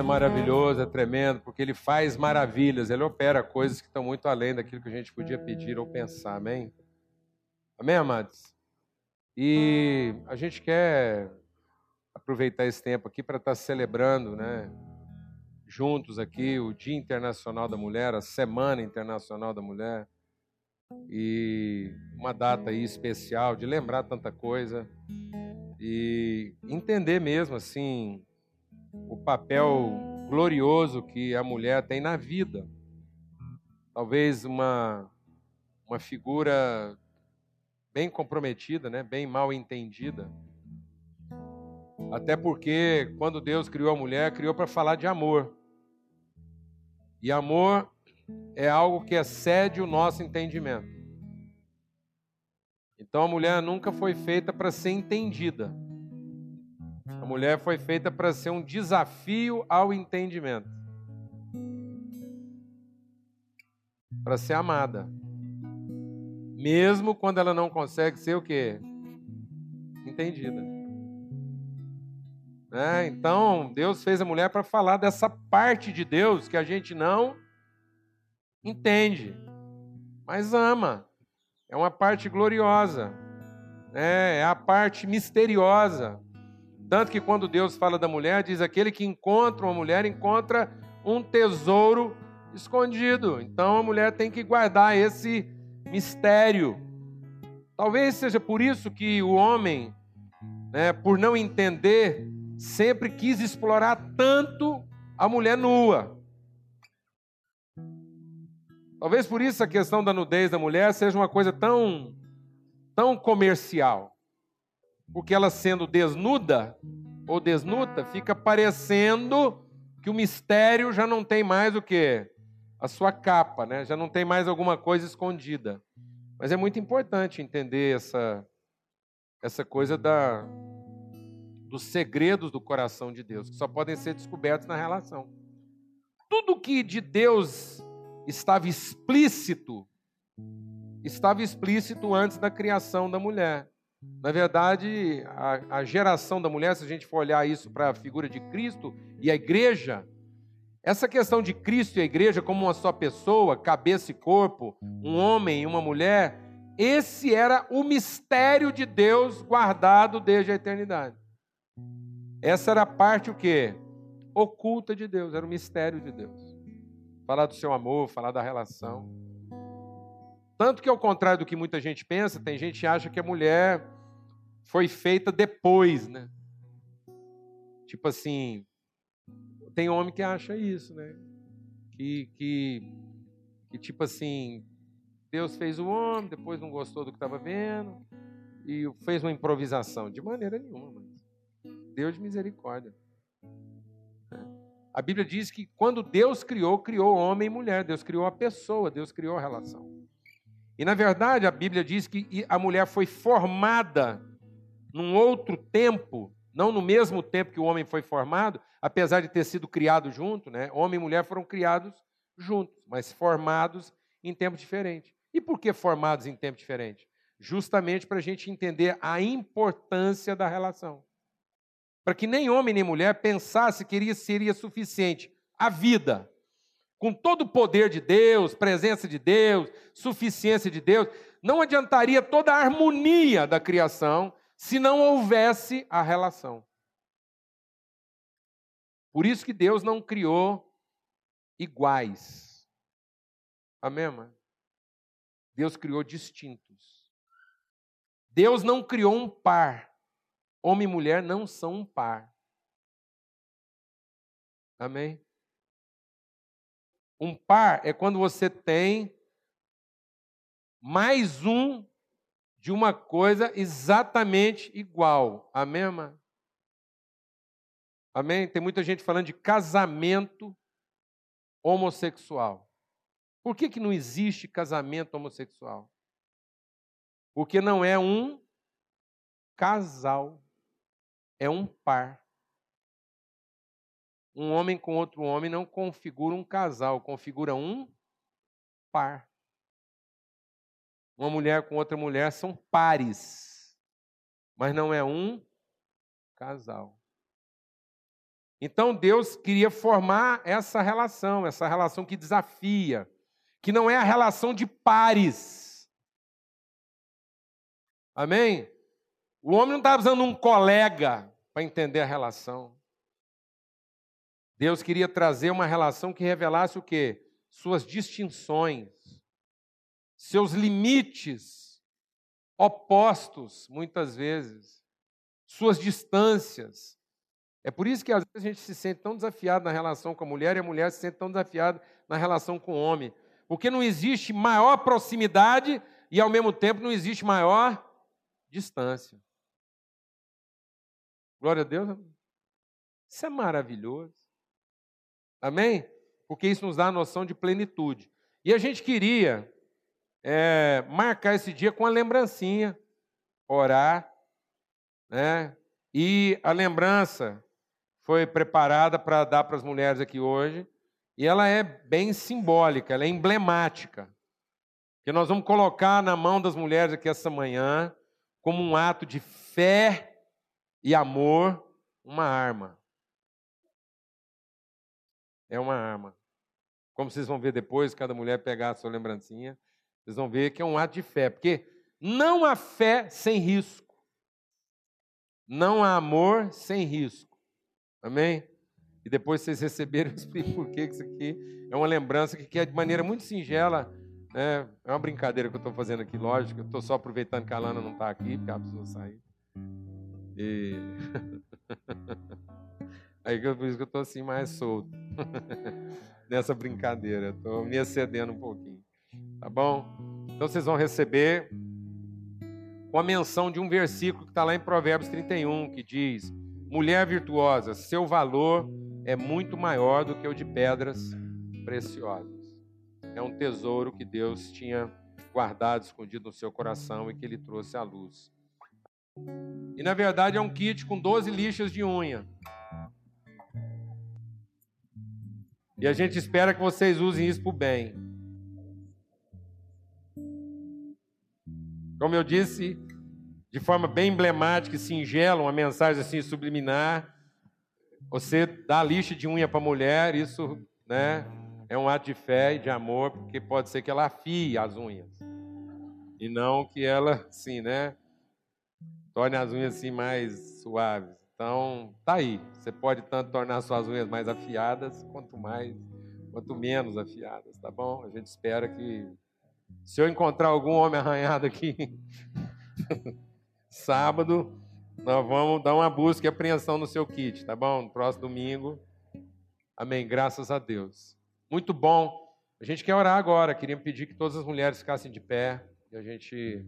É maravilhoso, é tremendo, porque Ele faz maravilhas, Ele opera coisas que estão muito além daquilo que a gente podia pedir ou pensar, amém? Amém, amados? E a gente quer aproveitar esse tempo aqui para estar celebrando, né, juntos aqui o Dia Internacional da Mulher, a Semana Internacional da Mulher, e uma data aí especial de lembrar tanta coisa e entender mesmo assim o papel glorioso que a mulher tem na vida. Talvez uma, uma figura bem comprometida, né? bem mal entendida. Até porque quando Deus criou a mulher, criou para falar de amor. E amor é algo que excede o nosso entendimento. Então a mulher nunca foi feita para ser entendida mulher foi feita para ser um desafio ao entendimento. Para ser amada. Mesmo quando ela não consegue ser o quê? Entendida. É, então, Deus fez a mulher para falar dessa parte de Deus que a gente não entende, mas ama. É uma parte gloriosa, é, é a parte misteriosa, tanto que quando Deus fala da mulher, diz: aquele que encontra uma mulher encontra um tesouro escondido. Então a mulher tem que guardar esse mistério. Talvez seja por isso que o homem, né, por não entender, sempre quis explorar tanto a mulher nua. Talvez por isso a questão da nudez da mulher seja uma coisa tão, tão comercial porque ela sendo desnuda ou desnuda, fica parecendo que o mistério já não tem mais o que? A sua capa, né? já não tem mais alguma coisa escondida. Mas é muito importante entender essa, essa coisa da, dos segredos do coração de Deus, que só podem ser descobertos na relação. Tudo que de Deus estava explícito, estava explícito antes da criação da mulher. Na verdade, a, a, geração da mulher, se a gente for olhar isso para a figura de Cristo e a igreja, essa questão de Cristo e a igreja como uma só pessoa, cabeça e corpo, um homem e uma mulher, esse era o mistério de Deus guardado desde a eternidade. Essa era a parte o quê? Oculta de Deus, era o mistério de Deus. Falar do seu amor, falar da relação. Tanto que, ao contrário do que muita gente pensa, tem gente que acha que a mulher foi feita depois, né? Tipo assim, tem homem que acha isso, né? Que, que, que tipo assim, Deus fez o homem, depois não gostou do que estava vendo e fez uma improvisação. De maneira nenhuma, Deus de misericórdia. A Bíblia diz que quando Deus criou, criou homem e mulher. Deus criou a pessoa, Deus criou a relação. E na verdade a Bíblia diz que a mulher foi formada num outro tempo, não no mesmo tempo que o homem foi formado, apesar de ter sido criado junto, né? Homem e mulher foram criados juntos, mas formados em tempo diferente. E por que formados em tempo diferente? Justamente para a gente entender a importância da relação. Para que nem homem nem mulher pensasse que seria suficiente a vida com todo o poder de Deus, presença de Deus, suficiência de Deus, não adiantaria toda a harmonia da criação se não houvesse a relação. Por isso que Deus não criou iguais. Amém, irmã? Deus criou distintos. Deus não criou um par. Homem e mulher não são um par. Amém? Um par é quando você tem mais um de uma coisa exatamente igual. Amém, irmã? Amém? Tem muita gente falando de casamento homossexual. Por que, que não existe casamento homossexual? Porque não é um casal, é um par. Um homem com outro homem não configura um casal, configura um par. Uma mulher com outra mulher são pares, mas não é um casal. Então Deus queria formar essa relação, essa relação que desafia, que não é a relação de pares. Amém? O homem não estava usando um colega para entender a relação. Deus queria trazer uma relação que revelasse o quê? Suas distinções, seus limites opostos, muitas vezes, suas distâncias. É por isso que às vezes a gente se sente tão desafiado na relação com a mulher e a mulher se sente tão desafiada na relação com o homem. Porque não existe maior proximidade e ao mesmo tempo não existe maior distância. Glória a Deus. Isso é maravilhoso. Amém? Porque isso nos dá a noção de plenitude. E a gente queria é, marcar esse dia com a lembrancinha, orar, né? E a lembrança foi preparada para dar para as mulheres aqui hoje, e ela é bem simbólica, ela é emblemática. Que nós vamos colocar na mão das mulheres aqui essa manhã, como um ato de fé e amor, uma arma. É uma arma. Como vocês vão ver depois, cada mulher pegar a sua lembrancinha, vocês vão ver que é um ato de fé, porque não há fé sem risco. Não há amor sem risco. Amém? E depois vocês receberam, eu explico por que isso aqui é uma lembrança que é de maneira muito singela. Né? É uma brincadeira que eu estou fazendo aqui, lógico. Eu estou só aproveitando que a Lana não está aqui, porque ela precisou sair. E... Aí por isso que eu estou assim mais solto nessa brincadeira. Estou me excedendo um pouquinho. Tá bom? Então vocês vão receber com a menção de um versículo que está lá em Provérbios 31, que diz: Mulher virtuosa, seu valor é muito maior do que o de pedras preciosas. É um tesouro que Deus tinha guardado, escondido no seu coração e que ele trouxe à luz. E na verdade é um kit com 12 lixas de unha. E a gente espera que vocês usem isso para o bem. Como eu disse, de forma bem emblemática e singela, uma mensagem assim subliminar. Você dá lixa de unha para a mulher, isso né, é um ato de fé e de amor, porque pode ser que ela afie as unhas. E não que ela, assim, né, torne as unhas assim mais suaves. Então, tá aí. Você pode tanto tornar suas unhas mais afiadas, quanto mais, quanto menos afiadas, tá bom? A gente espera que se eu encontrar algum homem arranhado aqui sábado, nós vamos dar uma busca e apreensão no seu kit, tá bom? No próximo domingo. Amém. Graças a Deus. Muito bom. A gente quer orar agora. Queria pedir que todas as mulheres ficassem de pé. E a gente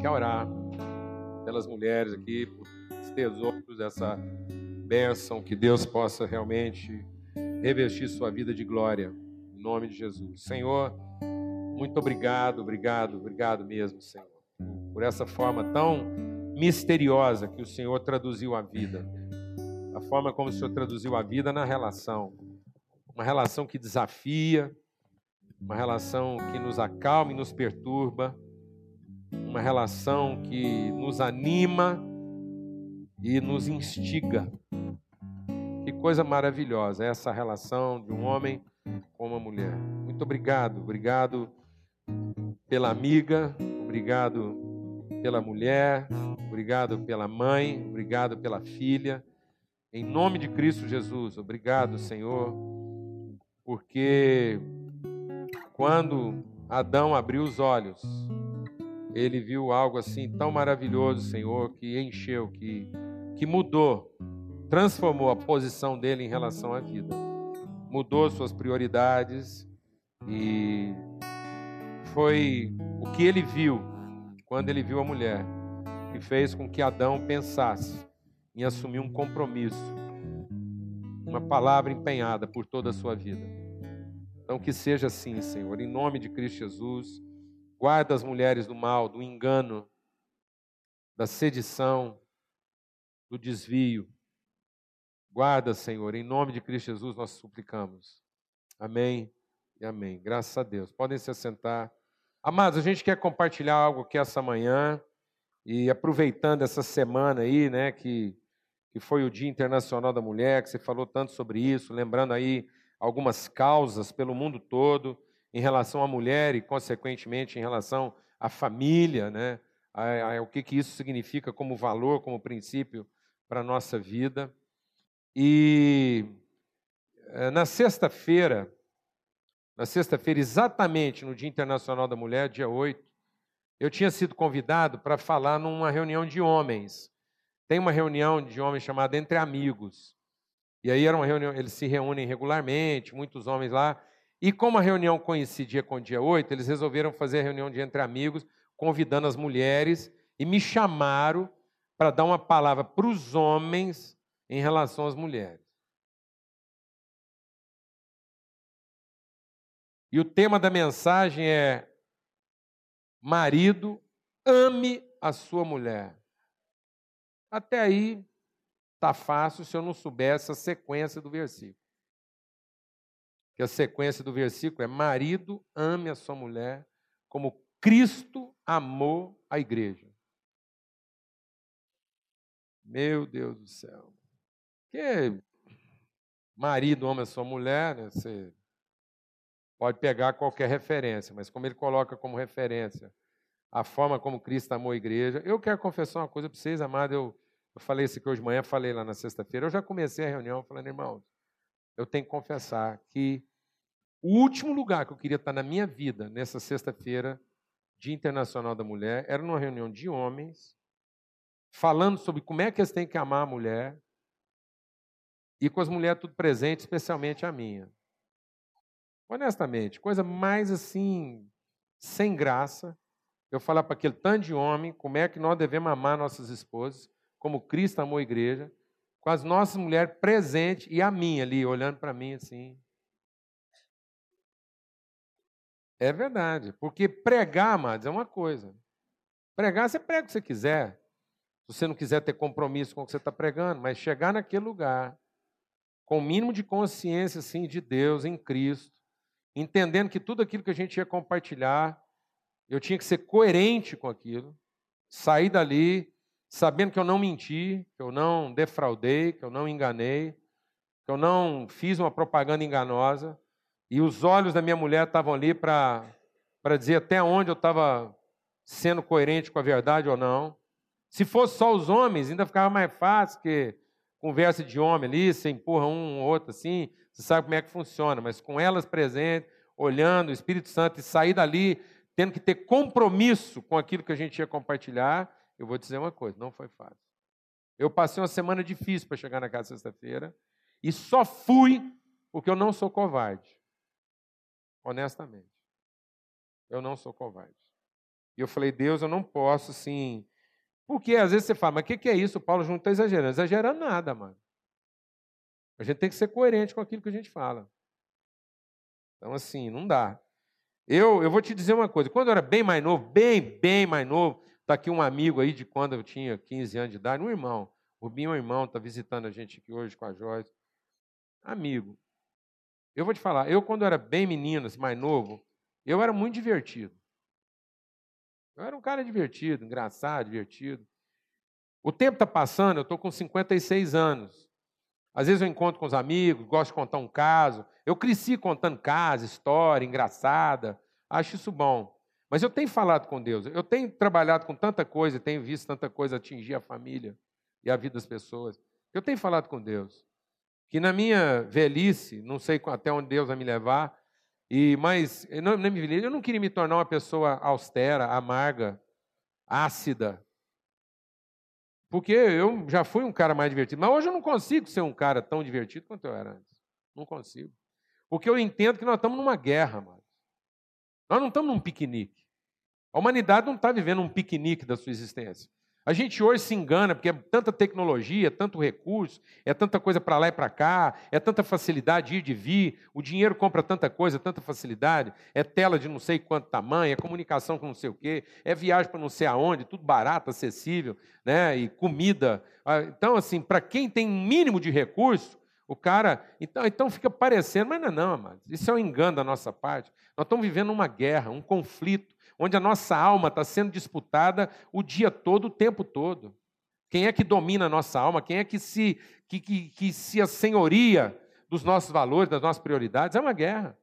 quer orar pelas mulheres aqui, por tesouros dessa bênção, que Deus possa realmente revestir sua vida de glória. Em nome de Jesus. Senhor, muito obrigado, obrigado, obrigado mesmo, Senhor, por essa forma tão misteriosa que o Senhor traduziu a vida. A forma como o Senhor traduziu a vida na relação. Uma relação que desafia, uma relação que nos acalma e nos perturba, uma relação que nos anima e nos instiga. Que coisa maravilhosa essa relação de um homem com uma mulher. Muito obrigado, obrigado pela amiga, obrigado pela mulher, obrigado pela mãe, obrigado pela filha. Em nome de Cristo Jesus, obrigado, Senhor, porque quando Adão abriu os olhos, ele viu algo assim tão maravilhoso, Senhor, que encheu, que, que mudou, transformou a posição dele em relação à vida, mudou suas prioridades e foi o que ele viu quando ele viu a mulher, que fez com que Adão pensasse em assumir um compromisso, uma palavra empenhada por toda a sua vida. Então, que seja assim, Senhor, em nome de Cristo Jesus. Guarda as mulheres do mal, do engano, da sedição, do desvio. Guarda, Senhor, em nome de Cristo Jesus nós suplicamos. Amém e amém. Graças a Deus. Podem se assentar. Amados, a gente quer compartilhar algo aqui essa manhã e aproveitando essa semana aí, né, que que foi o Dia Internacional da Mulher, que você falou tanto sobre isso, lembrando aí algumas causas pelo mundo todo em relação à mulher e, consequentemente, em relação à família, né? A, a, o que, que isso significa como valor, como princípio para a nossa vida. E eh, na sexta-feira, na sexta-feira, exatamente no Dia Internacional da Mulher, dia 8, eu tinha sido convidado para falar numa reunião de homens. Tem uma reunião de homens chamada Entre Amigos. E aí era uma reunião, eles se reúnem regularmente, muitos homens lá. E como a reunião coincidia com o dia 8, eles resolveram fazer a reunião de Entre Amigos, convidando as mulheres, e me chamaram para dar uma palavra para os homens em relação às mulheres. E o tema da mensagem é: Marido, ame a sua mulher. Até aí tá fácil se eu não soubesse a sequência do versículo. A sequência do versículo é: Marido, ame a sua mulher como Cristo amou a igreja. Meu Deus do céu. Que marido ama a sua mulher, né? Você pode pegar qualquer referência, mas como ele coloca como referência a forma como Cristo amou a igreja, eu quero confessar uma coisa para vocês, amado, eu, eu falei isso aqui hoje de manhã, falei lá na sexta-feira, eu já comecei a reunião falando, irmãos, eu tenho que confessar que o último lugar que eu queria estar na minha vida, nessa sexta-feira, Dia Internacional da Mulher, era numa reunião de homens, falando sobre como é que eles têm que amar a mulher, e com as mulheres tudo presente, especialmente a minha. Honestamente, coisa mais assim, sem graça, eu falar para aquele tanto de homem como é que nós devemos amar nossas esposas, como Cristo amou a igreja, com as nossas mulheres presentes e a minha ali, olhando para mim assim. É verdade, porque pregar, amados, é uma coisa. Pregar, você prega o que você quiser. Se você não quiser ter compromisso com o que você está pregando, mas chegar naquele lugar, com o mínimo de consciência assim, de Deus em Cristo, entendendo que tudo aquilo que a gente ia compartilhar, eu tinha que ser coerente com aquilo, sair dali sabendo que eu não menti, que eu não defraudei, que eu não enganei, que eu não fiz uma propaganda enganosa, e os olhos da minha mulher estavam ali para dizer até onde eu estava sendo coerente com a verdade ou não. Se fosse só os homens, ainda ficava mais fácil, que conversa de homem ali, você empurra um ou outro assim, você sabe como é que funciona, mas com elas presentes, olhando o Espírito Santo e sair dali tendo que ter compromisso com aquilo que a gente ia compartilhar, eu vou dizer uma coisa, não foi fácil. Eu passei uma semana difícil para chegar na casa sexta-feira e só fui porque eu não sou covarde. Honestamente. Eu não sou covarde. E eu falei, Deus, eu não posso assim. Porque às vezes você fala, mas o que, que é isso? O Paulo Júnior está exagerando. Exagerando nada, mano. A gente tem que ser coerente com aquilo que a gente fala. Então, assim, não dá. Eu, eu vou te dizer uma coisa: quando eu era bem mais novo, bem, bem mais novo, está aqui um amigo aí de quando eu tinha 15 anos de idade, um irmão. O Rubinho é um irmão, está visitando a gente aqui hoje com a Joyce. Amigo. Eu vou te falar, eu quando era bem menino, assim, mais novo, eu era muito divertido. Eu era um cara divertido, engraçado, divertido. O tempo está passando, eu estou com 56 anos. Às vezes eu encontro com os amigos, gosto de contar um caso. Eu cresci contando caso, história engraçada. Acho isso bom. Mas eu tenho falado com Deus. Eu tenho trabalhado com tanta coisa, tenho visto tanta coisa atingir a família e a vida das pessoas. Eu tenho falado com Deus. Que na minha velhice, não sei até onde Deus vai me levar, e mas eu não, eu não queria me tornar uma pessoa austera, amarga, ácida, porque eu já fui um cara mais divertido. Mas hoje eu não consigo ser um cara tão divertido quanto eu era antes. Não consigo. Porque eu entendo que nós estamos numa guerra, mano. Nós não estamos num piquenique. A humanidade não está vivendo um piquenique da sua existência. A gente hoje se engana porque é tanta tecnologia, tanto recurso, é tanta coisa para lá e para cá, é tanta facilidade de ir de vir, o dinheiro compra tanta coisa, tanta facilidade, é tela de não sei quanto tamanho, é comunicação com não sei o quê, é viagem para não sei aonde, tudo barato, acessível, né? E comida. Ah, então, assim, para quem tem mínimo de recurso, o cara. Então, então fica parecendo, mas não é não, amados. Isso é um engano da nossa parte. Nós estamos vivendo uma guerra, um conflito onde a nossa alma está sendo disputada o dia todo, o tempo todo. Quem é que domina a nossa alma? Quem é que se, que, que, que se assenhoria dos nossos valores, das nossas prioridades? É uma guerra.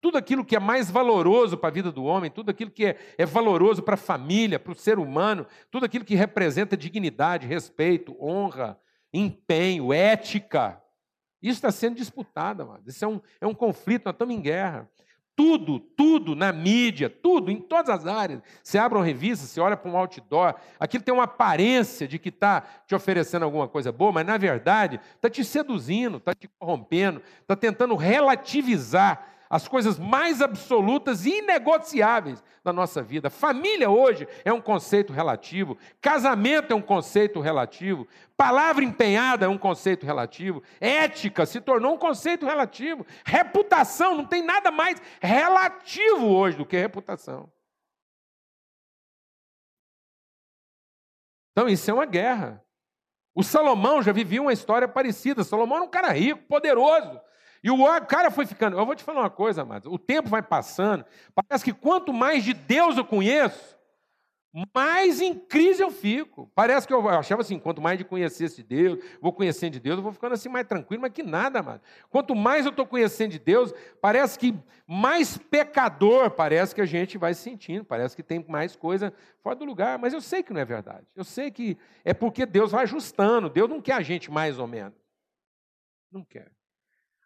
Tudo aquilo que é mais valoroso para a vida do homem, tudo aquilo que é, é valoroso para a família, para o ser humano, tudo aquilo que representa dignidade, respeito, honra, empenho, ética, isso está sendo disputado, amado. Isso é um, é um conflito, nós estamos em guerra. Tudo, tudo na mídia, tudo, em todas as áreas. Você abre uma revista, você olha para um outdoor, aquilo tem uma aparência de que está te oferecendo alguma coisa boa, mas na verdade está te seduzindo, está te corrompendo, está tentando relativizar as coisas mais absolutas e inegociáveis da nossa vida. Família hoje é um conceito relativo, casamento é um conceito relativo, palavra empenhada é um conceito relativo, ética se tornou um conceito relativo, reputação não tem nada mais relativo hoje do que reputação. Então isso é uma guerra. O Salomão já vivia uma história parecida. Salomão era um cara rico, poderoso, e o cara foi ficando. Eu vou te falar uma coisa, amados. O tempo vai passando. Parece que quanto mais de Deus eu conheço, mais em crise eu fico. Parece que eu achava assim: quanto mais de conhecesse Deus, vou conhecendo de Deus, eu vou ficando assim mais tranquilo, mas que nada, amado. Quanto mais eu estou conhecendo de Deus, parece que mais pecador parece que a gente vai sentindo. Parece que tem mais coisa fora do lugar. Mas eu sei que não é verdade. Eu sei que é porque Deus vai ajustando. Deus não quer a gente mais ou menos. Não quer.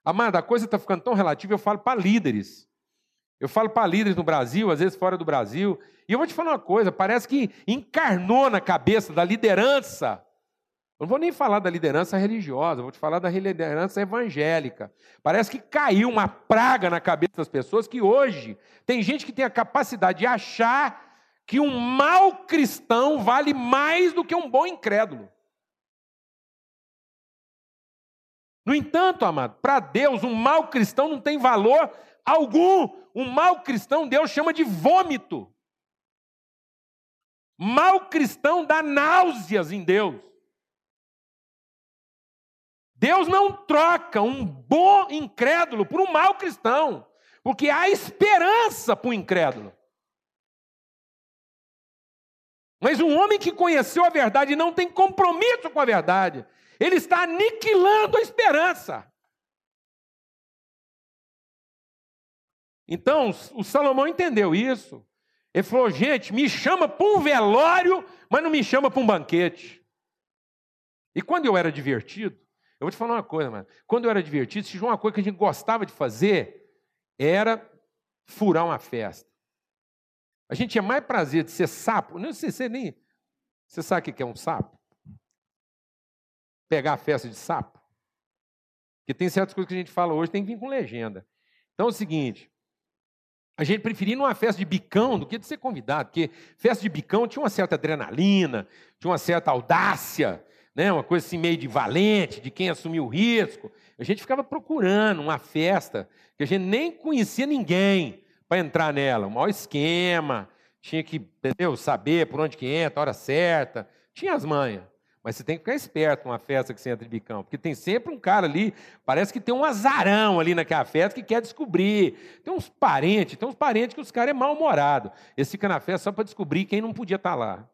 Amada, a coisa está ficando tão relativa, eu falo para líderes. Eu falo para líderes no Brasil, às vezes fora do Brasil. E eu vou te falar uma coisa: parece que encarnou na cabeça da liderança. Eu não vou nem falar da liderança religiosa, vou te falar da liderança evangélica. Parece que caiu uma praga na cabeça das pessoas que hoje tem gente que tem a capacidade de achar que um mau cristão vale mais do que um bom incrédulo. No entanto, amado, para Deus, um mau cristão não tem valor algum. Um mau cristão, Deus chama de vômito. Mal cristão dá náuseas em Deus. Deus não troca um bom incrédulo por um mau cristão, porque há esperança para o incrédulo. Mas um homem que conheceu a verdade e não tem compromisso com a verdade, ele está aniquilando a esperança. Então, o Salomão entendeu isso. Ele falou: gente, me chama para um velório, mas não me chama para um banquete. E quando eu era divertido, eu vou te falar uma coisa, mano. Quando eu era divertido, se uma coisa que a gente gostava de fazer, era furar uma festa. A gente tinha mais prazer de ser sapo. Não sei se nem. Você sabe o que é um sapo? Pegar a festa de sapo? Porque tem certas coisas que a gente fala hoje, tem que vir com legenda. Então é o seguinte, a gente preferia ir numa festa de bicão do que de ser convidado, porque festa de bicão tinha uma certa adrenalina, tinha uma certa audácia, né? uma coisa assim meio de valente, de quem assumiu o risco. A gente ficava procurando uma festa que a gente nem conhecia ninguém para entrar nela, o maior esquema, tinha que entendeu, saber por onde que entra, a hora certa, tinha as manhas. Mas você tem que ficar esperto numa festa que você entra de bicão, porque tem sempre um cara ali, parece que tem um azarão ali naquela festa que quer descobrir. Tem uns parentes, tem uns parentes que os caras é mal-humorado. Eles ficam na festa só para descobrir quem não podia estar tá lá.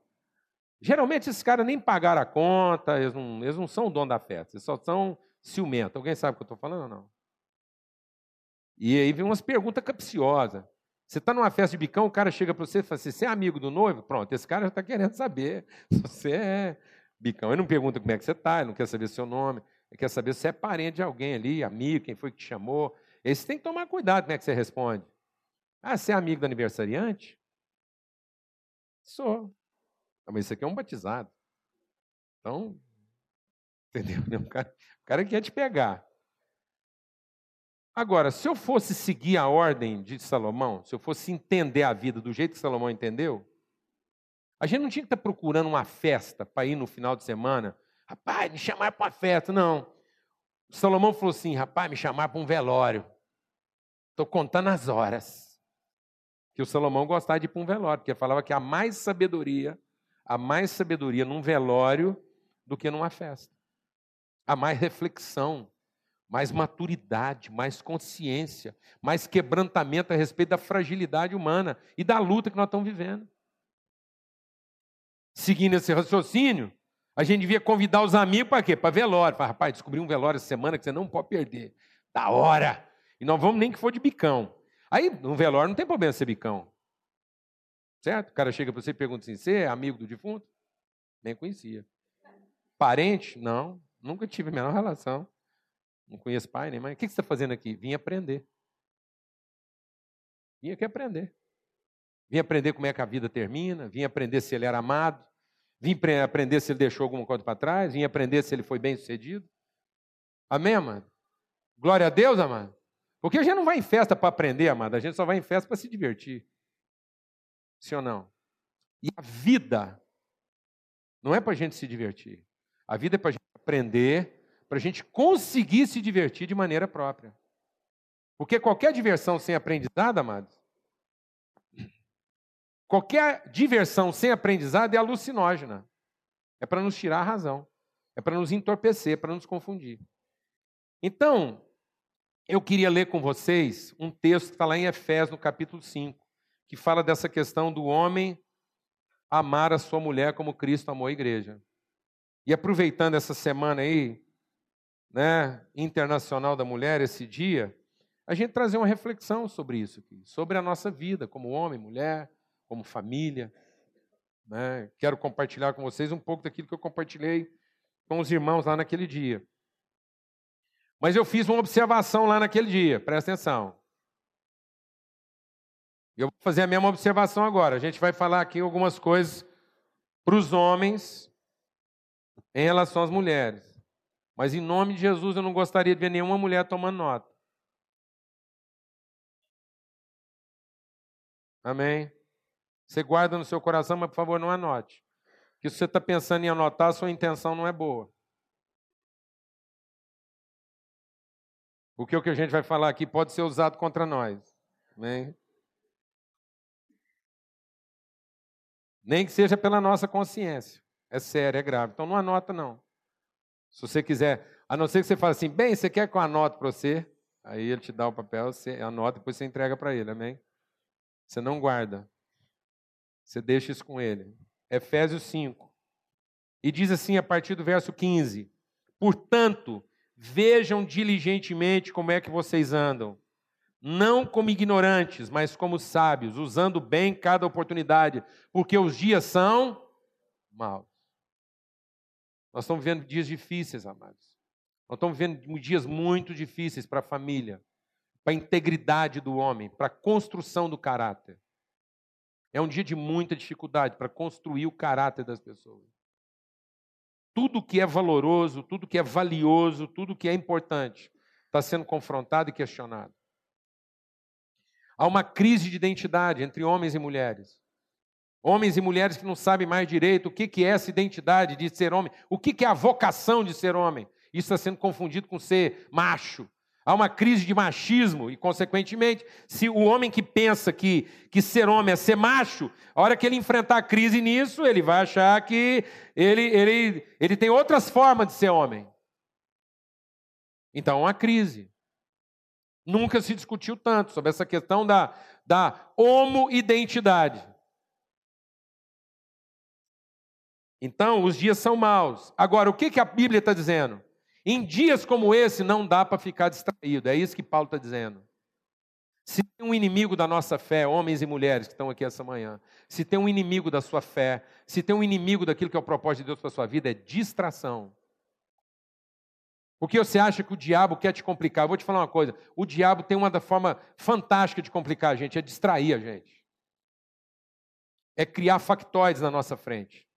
Geralmente esses caras nem pagaram a conta, eles não, eles não são o dono da festa, eles só são ciumentos. Alguém sabe o que eu estou falando ou não? E aí vem umas perguntas capciosas. Você está numa festa de bicão, o cara chega para você e fala assim: você é amigo do noivo? Pronto, esse cara já está querendo saber se você é bicão. Ele não pergunta como é que você está, ele não quer saber seu nome, ele quer saber se é parente de alguém ali, amigo, quem foi que te chamou. Esse tem que tomar cuidado como é que você responde. Ah, você é amigo do aniversariante? Sou. Ah, mas isso aqui é um batizado. Então, entendeu? O cara, o cara quer te pegar. Agora, se eu fosse seguir a ordem de Salomão, se eu fosse entender a vida do jeito que Salomão entendeu, a gente não tinha que estar procurando uma festa para ir no final de semana. Rapaz, me chamar para uma festa. Não. Salomão falou assim: rapaz, me chamar para um velório. Estou contando as horas. Que o Salomão gostava de ir para um velório, porque falava que há mais sabedoria, há mais sabedoria num velório do que numa festa. Há mais reflexão, mais maturidade, mais consciência, mais quebrantamento a respeito da fragilidade humana e da luta que nós estamos vivendo seguindo esse raciocínio, A gente devia convidar os amigos para quê? Para velório. Para, rapaz, descobri um velório essa semana que você não pode perder. Da hora! E não vamos nem que for de bicão. Aí, no velório não tem problema ser bicão. Certo? O cara chega para você e pergunta assim: você é amigo do defunto? Nem conhecia. Parente? Não, nunca tive a menor relação. Não conheço pai nem mãe. O que você está fazendo aqui? Vim aprender. Vim aqui aprender. Vim aprender como é que a vida termina, vim aprender se ele era amado, vim aprender se ele deixou alguma coisa para trás, vim aprender se ele foi bem sucedido. Amém, amado? Glória a Deus, amado. Porque a gente não vai em festa para aprender, amado, a gente só vai em festa para se divertir. Sim ou não? E a vida não é para a gente se divertir. A vida é para a gente aprender, para a gente conseguir se divertir de maneira própria. Porque qualquer diversão sem aprendizado, amados, qualquer diversão sem aprendizado é alucinógena. É para nos tirar a razão. É para nos entorpecer, para nos confundir. Então, eu queria ler com vocês um texto que está lá em Efésios, no capítulo 5 que fala dessa questão do homem amar a sua mulher como Cristo amou a igreja. E aproveitando essa semana aí, né, internacional da mulher, esse dia, a gente trazer uma reflexão sobre isso aqui, sobre a nossa vida como homem, mulher, como família. Né? Quero compartilhar com vocês um pouco daquilo que eu compartilhei com os irmãos lá naquele dia. Mas eu fiz uma observação lá naquele dia, presta atenção. Eu vou fazer a mesma observação agora. A gente vai falar aqui algumas coisas para os homens em relação às mulheres. Mas em nome de Jesus eu não gostaria de ver nenhuma mulher tomando nota. Amém? Você guarda no seu coração, mas por favor não anote. Porque se você está pensando em anotar, sua intenção não é boa. Porque o que a gente vai falar aqui pode ser usado contra nós. Amém? Nem que seja pela nossa consciência. É sério, é grave. Então não anota, não. Se você quiser, a não ser que você fale assim, bem, você quer que eu anote para você? Aí ele te dá o papel, você anota, depois você entrega para ele, amém? Você não guarda. Você deixa isso com ele. Efésios 5. E diz assim a partir do verso 15: Portanto, vejam diligentemente como é que vocês andam não como ignorantes, mas como sábios, usando bem cada oportunidade, porque os dias são maus. Nós estamos vivendo dias difíceis, amados. Nós estamos vivendo dias muito difíceis para a família, para a integridade do homem, para a construção do caráter. É um dia de muita dificuldade para construir o caráter das pessoas. Tudo que é valoroso, tudo que é valioso, tudo que é importante está sendo confrontado e questionado. Há uma crise de identidade entre homens e mulheres. Homens e mulheres que não sabem mais direito o que é essa identidade de ser homem, o que é a vocação de ser homem. Isso está sendo confundido com ser macho. Há uma crise de machismo e, consequentemente, se o homem que pensa que, que ser homem é ser macho, a hora que ele enfrentar a crise nisso, ele vai achar que ele, ele, ele tem outras formas de ser homem. Então, uma crise. Nunca se discutiu tanto sobre essa questão da, da homo-identidade. Então, os dias são maus. Agora, o que, que a Bíblia está dizendo? Em dias como esse, não dá para ficar distraído. É isso que Paulo está dizendo. Se tem um inimigo da nossa fé, homens e mulheres que estão aqui essa manhã, se tem um inimigo da sua fé, se tem um inimigo daquilo que é o propósito de Deus para a sua vida, é distração. Porque você acha que o diabo quer te complicar? Eu vou te falar uma coisa: o diabo tem uma forma fantástica de complicar a gente, é distrair a gente. É criar factóides na nossa frente.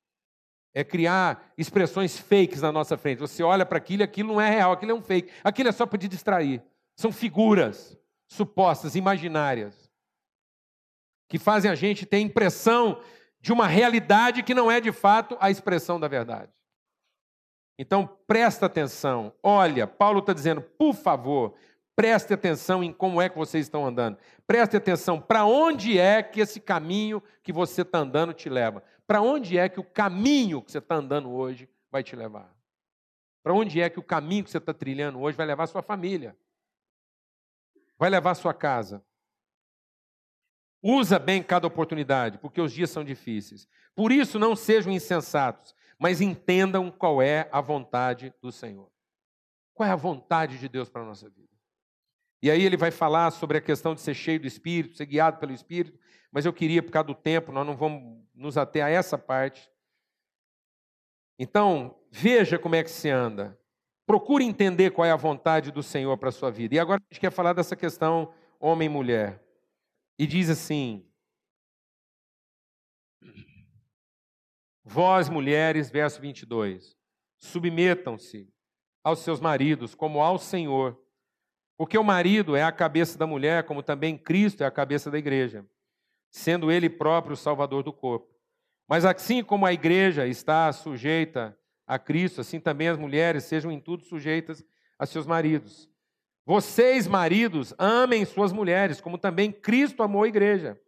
É criar expressões fakes na nossa frente. Você olha para aquilo e aquilo não é real, aquilo é um fake. Aquilo é só para te distrair. São figuras supostas, imaginárias, que fazem a gente ter impressão de uma realidade que não é de fato a expressão da verdade. Então, presta atenção. Olha, Paulo está dizendo, por favor, preste atenção em como é que vocês estão andando. Preste atenção para onde é que esse caminho que você está andando te leva. Para onde é que o caminho que você está andando hoje vai te levar. Para onde é que o caminho que você está trilhando hoje vai levar sua família. Vai levar sua casa. Usa bem cada oportunidade, porque os dias são difíceis. Por isso, não sejam insensatos, mas entendam qual é a vontade do Senhor. Qual é a vontade de Deus para a nossa vida? E aí ele vai falar sobre a questão de ser cheio do Espírito, ser guiado pelo Espírito, mas eu queria, por causa do tempo, nós não vamos nos ater a essa parte. Então, veja como é que se anda. Procure entender qual é a vontade do Senhor para a sua vida. E agora a gente quer falar dessa questão homem e mulher. E diz assim: Vós, mulheres, verso 22, submetam-se aos seus maridos como ao Senhor, porque o marido é a cabeça da mulher, como também Cristo é a cabeça da igreja, sendo ele próprio o salvador do corpo. Mas assim como a igreja está sujeita a Cristo, assim também as mulheres sejam em tudo sujeitas a seus maridos. Vocês, maridos, amem suas mulheres, como também Cristo amou a igreja,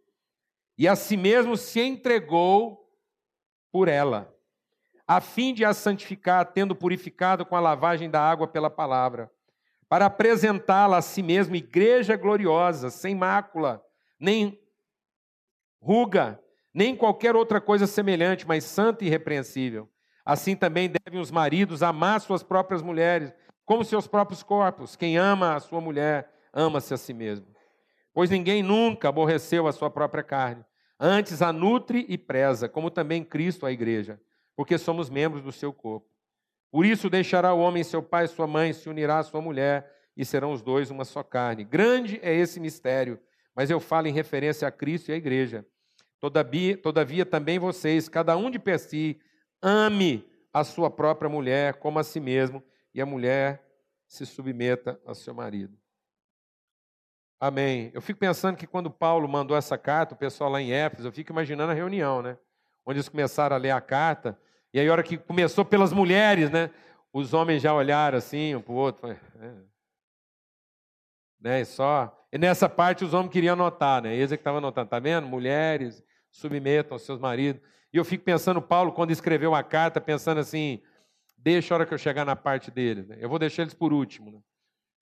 e a si mesmo se entregou por ela, a fim de a santificar, tendo purificado com a lavagem da água pela palavra, para apresentá-la a si mesmo igreja gloriosa, sem mácula, nem ruga, nem qualquer outra coisa semelhante, mas santa e irrepreensível. Assim também devem os maridos amar suas próprias mulheres, como seus próprios corpos. Quem ama a sua mulher, ama-se a si mesmo. Pois ninguém nunca aborreceu a sua própria carne, Antes a nutre e preza, como também Cristo a igreja, porque somos membros do seu corpo. Por isso deixará o homem seu pai e sua mãe, se unirá à sua mulher, e serão os dois uma só carne. Grande é esse mistério, mas eu falo em referência a Cristo e à igreja. Todavia, todavia também vocês, cada um de per si, ame a sua própria mulher como a si mesmo, e a mulher se submeta ao seu marido. Amém. Eu fico pensando que quando Paulo mandou essa carta, o pessoal lá em Éfeso, eu fico imaginando a reunião, né? Onde eles começaram a ler a carta, e aí a hora que começou pelas mulheres, né? Os homens já olharam assim, um para o outro. É. Né? E só. E nessa parte os homens queriam anotar, né? Eles é que estavam anotando, tá vendo? Mulheres submetam aos seus maridos. E eu fico pensando, Paulo, quando escreveu a carta, pensando assim, deixa a hora que eu chegar na parte deles. Né? Eu vou deixar eles por último. Né?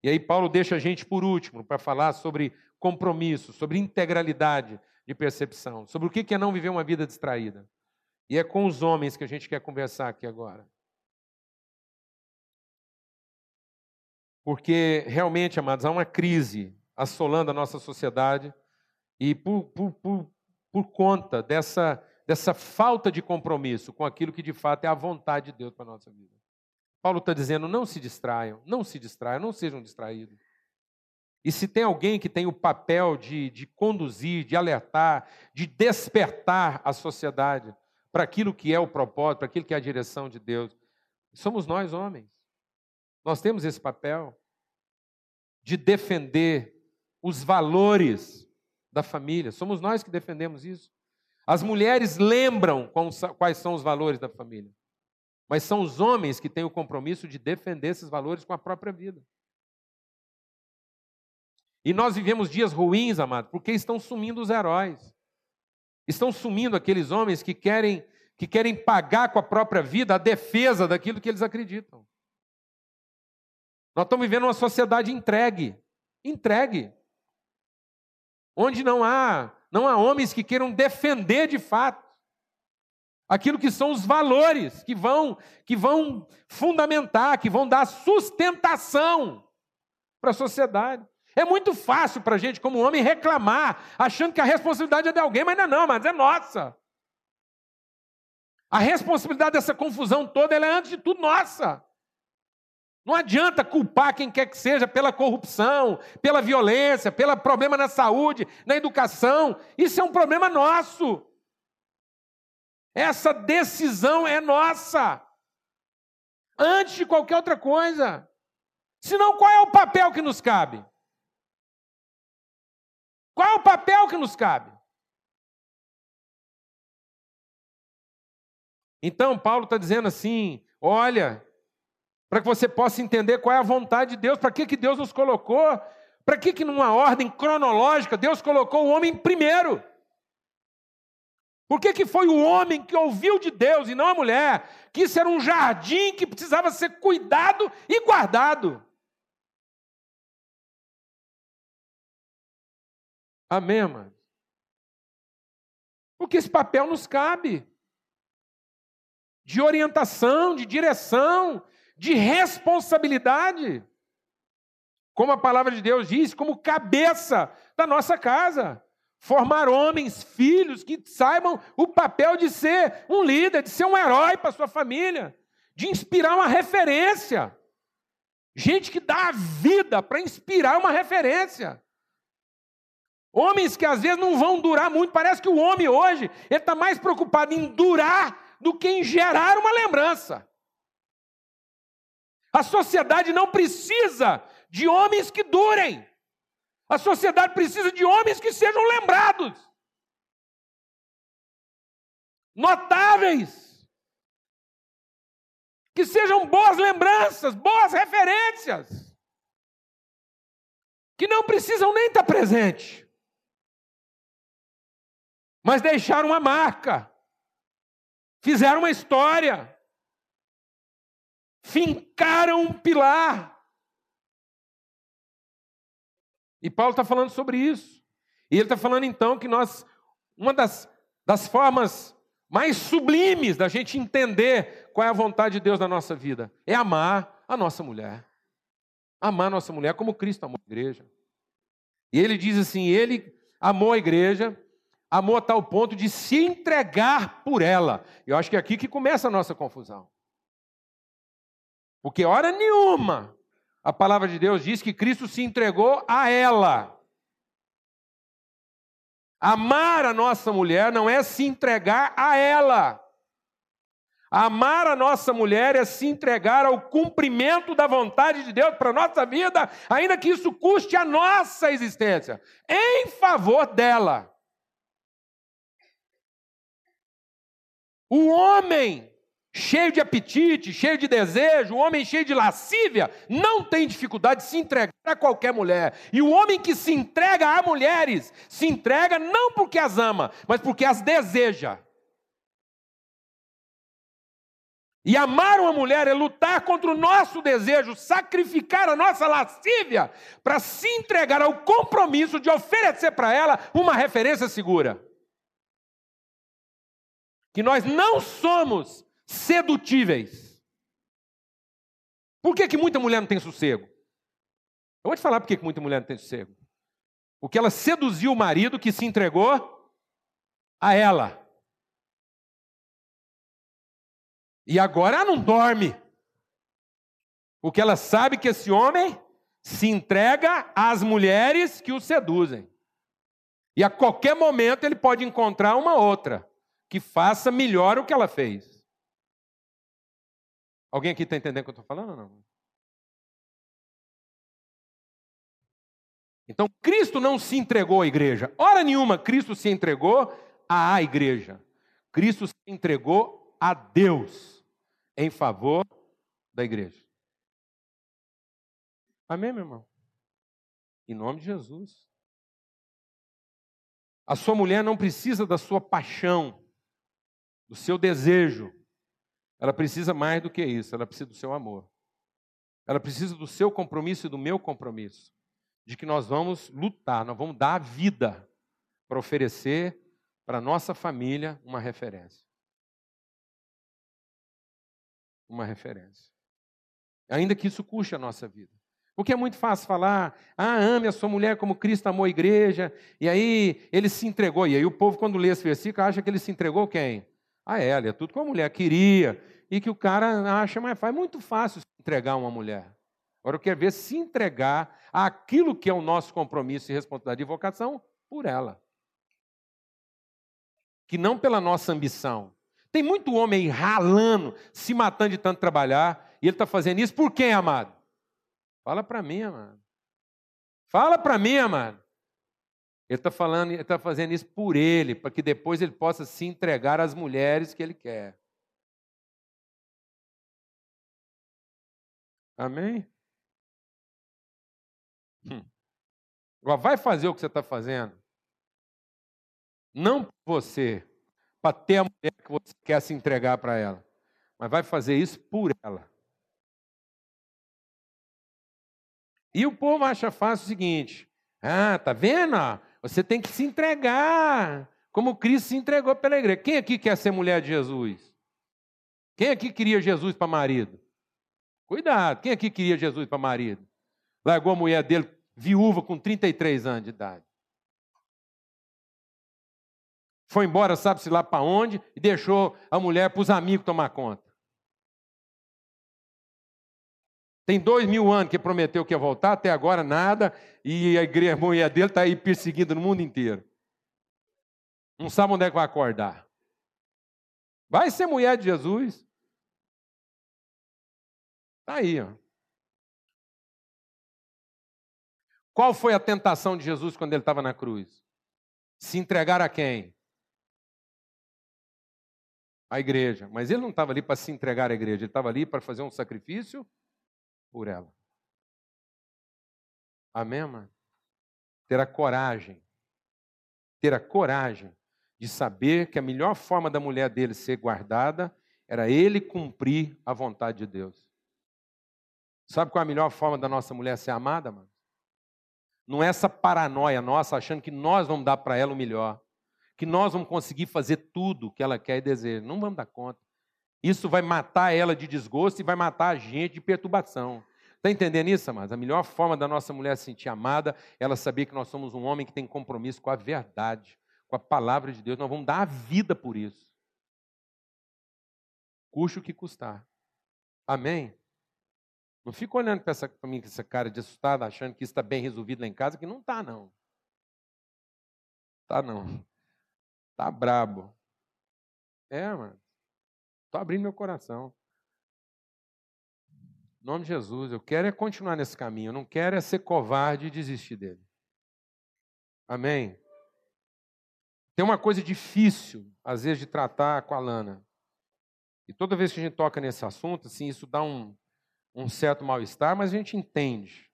E aí Paulo deixa a gente por último para falar sobre compromisso, sobre integralidade de percepção, sobre o que é não viver uma vida distraída. E é com os homens que a gente quer conversar aqui agora. Porque realmente, amados, há uma crise assolando a nossa sociedade e por, por, por, por conta dessa, dessa falta de compromisso com aquilo que de fato é a vontade de Deus para a nossa vida. Paulo está dizendo: não se distraiam, não se distraiam, não sejam distraídos. E se tem alguém que tem o papel de, de conduzir, de alertar, de despertar a sociedade para aquilo que é o propósito, para aquilo que é a direção de Deus, somos nós, homens. Nós temos esse papel de defender os valores da família. Somos nós que defendemos isso. As mulheres lembram quais são os valores da família. Mas são os homens que têm o compromisso de defender esses valores com a própria vida. E nós vivemos dias ruins, amado, porque estão sumindo os heróis. Estão sumindo aqueles homens que querem que querem pagar com a própria vida a defesa daquilo que eles acreditam. Nós estamos vivendo uma sociedade entregue, entregue. Onde não há não há homens que queiram defender de fato aquilo que são os valores que vão que vão fundamentar, que vão dar sustentação para a sociedade. É muito fácil para a gente, como homem, reclamar, achando que a responsabilidade é de alguém, mas não é não, mas é nossa. A responsabilidade dessa confusão toda é, antes de tudo, nossa. Não adianta culpar quem quer que seja pela corrupção, pela violência, pelo problema na saúde, na educação. Isso é um problema nosso. Essa decisão é nossa. Antes de qualquer outra coisa. Senão, qual é o papel que nos cabe? Qual é o papel que nos cabe? Então, Paulo está dizendo assim: olha, para que você possa entender qual é a vontade de Deus, para que, que Deus nos colocou, para que, que numa ordem cronológica Deus colocou o homem primeiro. Por que, que foi o homem que ouviu de Deus e não a mulher? Que isso era um jardim que precisava ser cuidado e guardado. Amém, mano? Porque esse papel nos cabe. de orientação, de direção, de responsabilidade. Como a palavra de Deus diz, como cabeça da nossa casa. Formar homens, filhos que saibam o papel de ser um líder, de ser um herói para sua família, de inspirar uma referência. Gente que dá a vida para inspirar uma referência. Homens que às vezes não vão durar muito. Parece que o homem hoje ele está mais preocupado em durar do que em gerar uma lembrança. A sociedade não precisa de homens que durem. A sociedade precisa de homens que sejam lembrados. Notáveis. Que sejam boas lembranças, boas referências. Que não precisam nem estar presente mas deixaram uma marca, fizeram uma história, fincaram um pilar. E Paulo está falando sobre isso. E ele está falando então que nós, uma das, das formas mais sublimes da gente entender qual é a vontade de Deus na nossa vida é amar a nossa mulher. Amar a nossa mulher como Cristo amou a igreja. E ele diz assim: ele amou a igreja amou a tal ponto de se entregar por ela. Eu acho que é aqui que começa a nossa confusão. Porque, hora nenhuma, a palavra de Deus diz que Cristo se entregou a ela. Amar a nossa mulher não é se entregar a ela. Amar a nossa mulher é se entregar ao cumprimento da vontade de Deus para a nossa vida, ainda que isso custe a nossa existência, em favor dela. O homem cheio de apetite, cheio de desejo, o homem cheio de lascívia, não tem dificuldade de se entregar a qualquer mulher. E o homem que se entrega a mulheres, se entrega não porque as ama, mas porque as deseja. E amar uma mulher é lutar contra o nosso desejo, sacrificar a nossa lascívia para se entregar ao compromisso de oferecer para ela uma referência segura que nós não somos sedutíveis. Por que, que muita mulher não tem sossego? Eu vou te falar por que, que muita mulher não tem sossego. Porque ela seduziu o marido que se entregou a ela. E agora ela não dorme. Porque ela sabe que esse homem se entrega às mulheres que o seduzem. E a qualquer momento ele pode encontrar uma outra que faça melhor o que ela fez. Alguém aqui está entendendo o que eu estou falando ou não? Então, Cristo não se entregou à igreja. Hora nenhuma, Cristo se entregou à igreja. Cristo se entregou a Deus em favor da igreja. Amém, meu irmão? Em nome de Jesus. A sua mulher não precisa da sua paixão do seu desejo. Ela precisa mais do que isso, ela precisa do seu amor. Ela precisa do seu compromisso e do meu compromisso. De que nós vamos lutar, nós vamos dar a vida para oferecer para a nossa família uma referência. Uma referência. Ainda que isso custe a nossa vida. Porque é muito fácil falar, ah, ame a sua mulher como Cristo amou a igreja, e aí ele se entregou. E aí o povo, quando lê esse versículo, acha que ele se entregou quem? A ela, é tudo que a mulher queria, e que o cara acha mais fácil. É muito fácil se entregar uma mulher. Agora eu quero ver se entregar aquilo que é o nosso compromisso e responsabilidade de vocação por ela. Que não pela nossa ambição. Tem muito homem aí ralando, se matando de tanto trabalhar, e ele está fazendo isso por quem, amado? Fala para mim, amado. Fala para mim, amado. Ele está falando, ele está fazendo isso por ele, para que depois ele possa se entregar às mulheres que ele quer. Amém? Hum. Agora vai fazer o que você está fazendo. Não você, para ter a mulher que você quer se entregar para ela, mas vai fazer isso por ela. E o povo acha fácil o seguinte: ah, tá vendo? Você tem que se entregar, como Cristo se entregou pela igreja. Quem aqui quer ser mulher de Jesus? Quem aqui queria Jesus para marido? Cuidado, quem aqui queria Jesus para marido? Largou a mulher dele viúva com 33 anos de idade. Foi embora, sabe-se lá para onde, e deixou a mulher para os amigos tomar conta. Tem dois mil anos que prometeu que ia voltar, até agora nada, e a igreja, mulher dele está aí perseguindo no mundo inteiro. Não sabe onde é que vai acordar. Vai ser mulher de Jesus. Está aí, ó. Qual foi a tentação de Jesus quando ele estava na cruz? Se entregar a quem? A igreja. Mas ele não estava ali para se entregar à igreja, ele estava ali para fazer um sacrifício por ela. Amém, mano? Ter a coragem, ter a coragem de saber que a melhor forma da mulher dele ser guardada era ele cumprir a vontade de Deus. Sabe qual é a melhor forma da nossa mulher ser amada, mano? Não é essa paranoia nossa achando que nós vamos dar para ela o melhor, que nós vamos conseguir fazer tudo que ela quer e deseja. Não vamos dar conta. Isso vai matar ela de desgosto e vai matar a gente de perturbação. Está entendendo isso, amados? A melhor forma da nossa mulher se sentir amada é ela saber que nós somos um homem que tem compromisso com a verdade, com a palavra de Deus. Nós vamos dar a vida por isso. Custe o que custar. Amém? Não fica olhando para mim com essa cara de assustado, achando que isso está bem resolvido lá em casa, que não está, não. Tá não. Tá brabo. É, mano. Estou abrindo meu coração. Em nome de Jesus, eu quero é continuar nesse caminho, eu não quero é ser covarde e desistir dele. Amém? Tem uma coisa difícil, às vezes, de tratar com a Lana. E toda vez que a gente toca nesse assunto, assim, isso dá um, um certo mal-estar, mas a gente entende.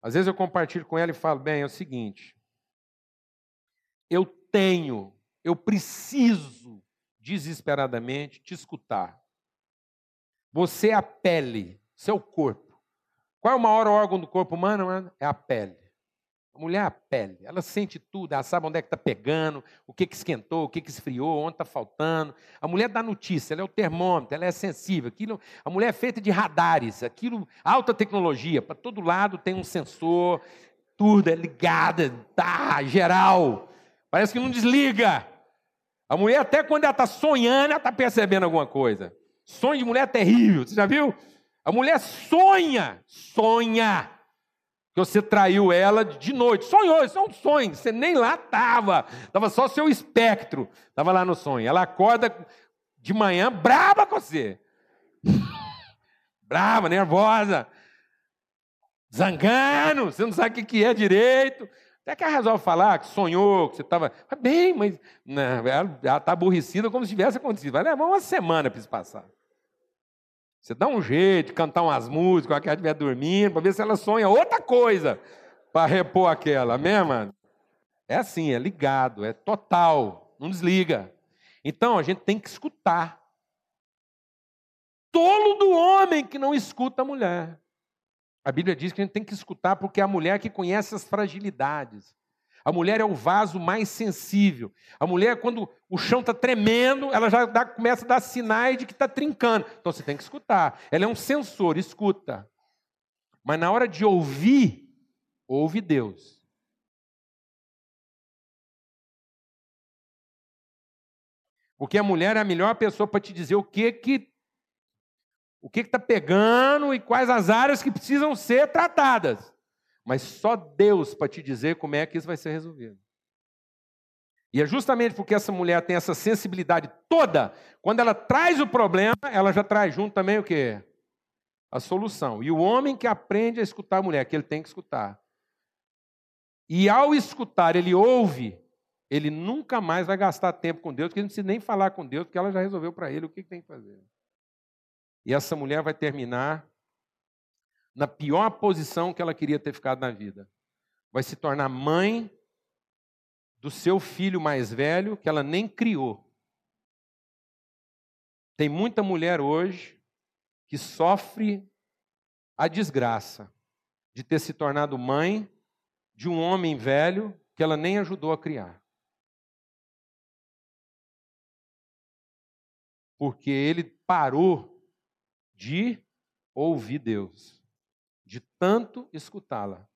Às vezes eu compartilho com ela e falo: bem, é o seguinte, eu tenho, eu preciso desesperadamente te escutar. Você é a pele, seu corpo. Qual é o maior órgão do corpo humano? É a pele. A mulher é a pele, ela sente tudo, ela sabe onde é que está pegando, o que, que esquentou, o que, que esfriou, onde está faltando. A mulher dá notícia, ela é o termômetro, ela é sensível. Aquilo, a mulher é feita de radares, aquilo, alta tecnologia, para todo lado tem um sensor, tudo é ligada, tá, geral. Parece que não desliga. A mulher, até quando ela está sonhando, ela está percebendo alguma coisa. Sonho de mulher é terrível, você já viu? A mulher sonha, sonha que você traiu ela de noite. Sonhou, isso é um sonho. Você nem lá estava. Estava só seu espectro. Estava lá no sonho. Ela acorda de manhã brava com você. brava, nervosa. Zangando. Você não sabe o que é direito. Até que ela resolve falar que sonhou, que você estava. Bem, mas não, ela está aborrecida como se tivesse acontecido. Vai levar uma semana para isso passar. Você dá um jeito de cantar umas músicas, quando ela estiver dormindo, para ver se ela sonha outra coisa para repor aquela. Amém, mano? É assim, é ligado, é total, não desliga. Então a gente tem que escutar. Tolo do homem que não escuta a mulher. A Bíblia diz que a gente tem que escutar porque é a mulher que conhece as fragilidades. A mulher é o vaso mais sensível. A mulher, quando o chão está tremendo, ela já dá, começa a dar sinais de que está trincando. Então você tem que escutar. Ela é um sensor, escuta. Mas na hora de ouvir, ouve Deus. Porque a mulher é a melhor pessoa para te dizer o que que o que está pegando e quais as áreas que precisam ser tratadas mas só Deus para te dizer como é que isso vai ser resolvido. E é justamente porque essa mulher tem essa sensibilidade toda, quando ela traz o problema, ela já traz junto também o quê? A solução. E o homem que aprende a escutar a mulher, que ele tem que escutar. E ao escutar, ele ouve, ele nunca mais vai gastar tempo com Deus, porque ele não precisa nem falar com Deus, porque ela já resolveu para ele o que tem que fazer. E essa mulher vai terminar na pior posição que ela queria ter ficado na vida. Vai se tornar mãe do seu filho mais velho, que ela nem criou. Tem muita mulher hoje que sofre a desgraça de ter se tornado mãe de um homem velho que ela nem ajudou a criar. Porque ele parou de ouvir Deus, de tanto escutá-la.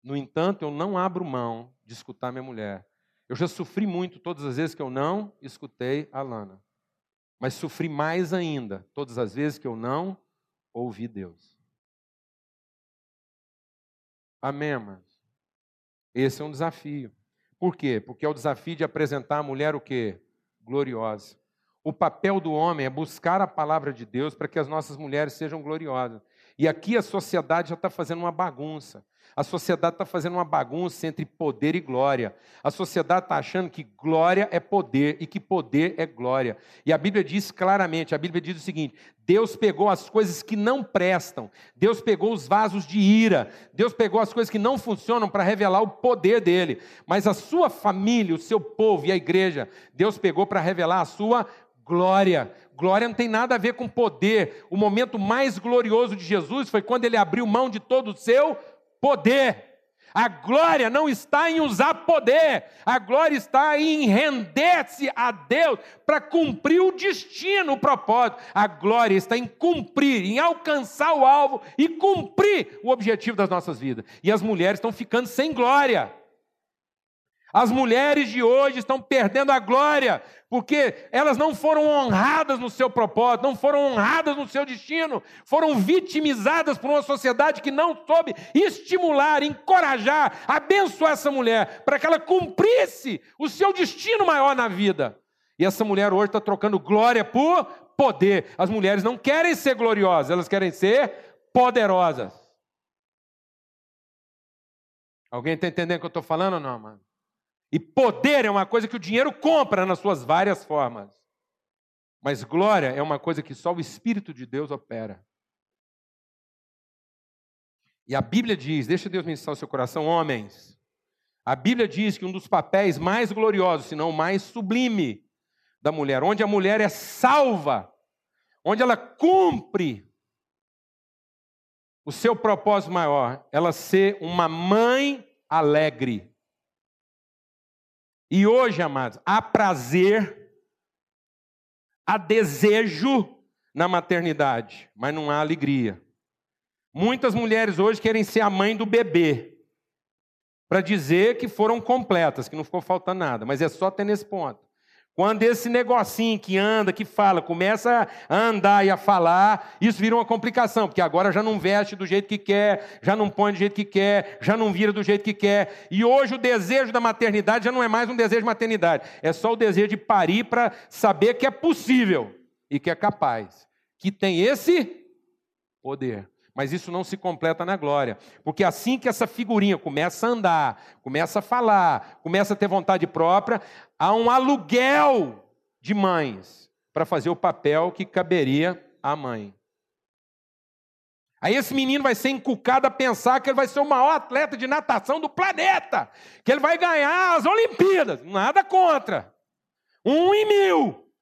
No entanto, eu não abro mão de escutar minha mulher. Eu já sofri muito todas as vezes que eu não escutei a Lana. Mas sofri mais ainda todas as vezes que eu não ouvi Deus. Amém, irmãos? Esse é um desafio. Por quê? Porque é o desafio de apresentar a mulher o quê? Gloriosa. O papel do homem é buscar a palavra de Deus para que as nossas mulheres sejam gloriosas. E aqui a sociedade já está fazendo uma bagunça. A sociedade está fazendo uma bagunça entre poder e glória. A sociedade está achando que glória é poder e que poder é glória. E a Bíblia diz claramente: a Bíblia diz o seguinte: Deus pegou as coisas que não prestam, Deus pegou os vasos de ira, Deus pegou as coisas que não funcionam para revelar o poder dele. Mas a sua família, o seu povo e a igreja, Deus pegou para revelar a sua glória. Glória não tem nada a ver com poder. O momento mais glorioso de Jesus foi quando ele abriu mão de todo o seu poder. A glória não está em usar poder, a glória está em render-se a Deus para cumprir o destino, o propósito. A glória está em cumprir, em alcançar o alvo e cumprir o objetivo das nossas vidas. E as mulheres estão ficando sem glória. As mulheres de hoje estão perdendo a glória, porque elas não foram honradas no seu propósito, não foram honradas no seu destino, foram vitimizadas por uma sociedade que não soube estimular, encorajar, abençoar essa mulher, para que ela cumprisse o seu destino maior na vida. E essa mulher hoje está trocando glória por poder. As mulheres não querem ser gloriosas, elas querem ser poderosas. Alguém está entendendo o que eu estou falando ou não, mano? E poder é uma coisa que o dinheiro compra nas suas várias formas. Mas glória é uma coisa que só o Espírito de Deus opera. E a Bíblia diz, deixa Deus ministrar o seu coração, homens. A Bíblia diz que um dos papéis mais gloriosos, se não o mais sublime, da mulher, onde a mulher é salva, onde ela cumpre o seu propósito maior, ela ser uma mãe alegre. E hoje, amados, há prazer, há desejo na maternidade, mas não há alegria. Muitas mulheres hoje querem ser a mãe do bebê, para dizer que foram completas, que não ficou faltando nada, mas é só ter nesse ponto. Quando esse negocinho que anda, que fala, começa a andar e a falar, isso vira uma complicação, porque agora já não veste do jeito que quer, já não põe do jeito que quer, já não vira do jeito que quer. E hoje o desejo da maternidade já não é mais um desejo de maternidade, é só o desejo de parir para saber que é possível e que é capaz, que tem esse poder. Mas isso não se completa na glória. Porque assim que essa figurinha começa a andar, começa a falar, começa a ter vontade própria, há um aluguel de mães para fazer o papel que caberia à mãe. Aí esse menino vai ser inculcado a pensar que ele vai ser o maior atleta de natação do planeta, que ele vai ganhar as Olimpíadas. Nada contra. Um em mil.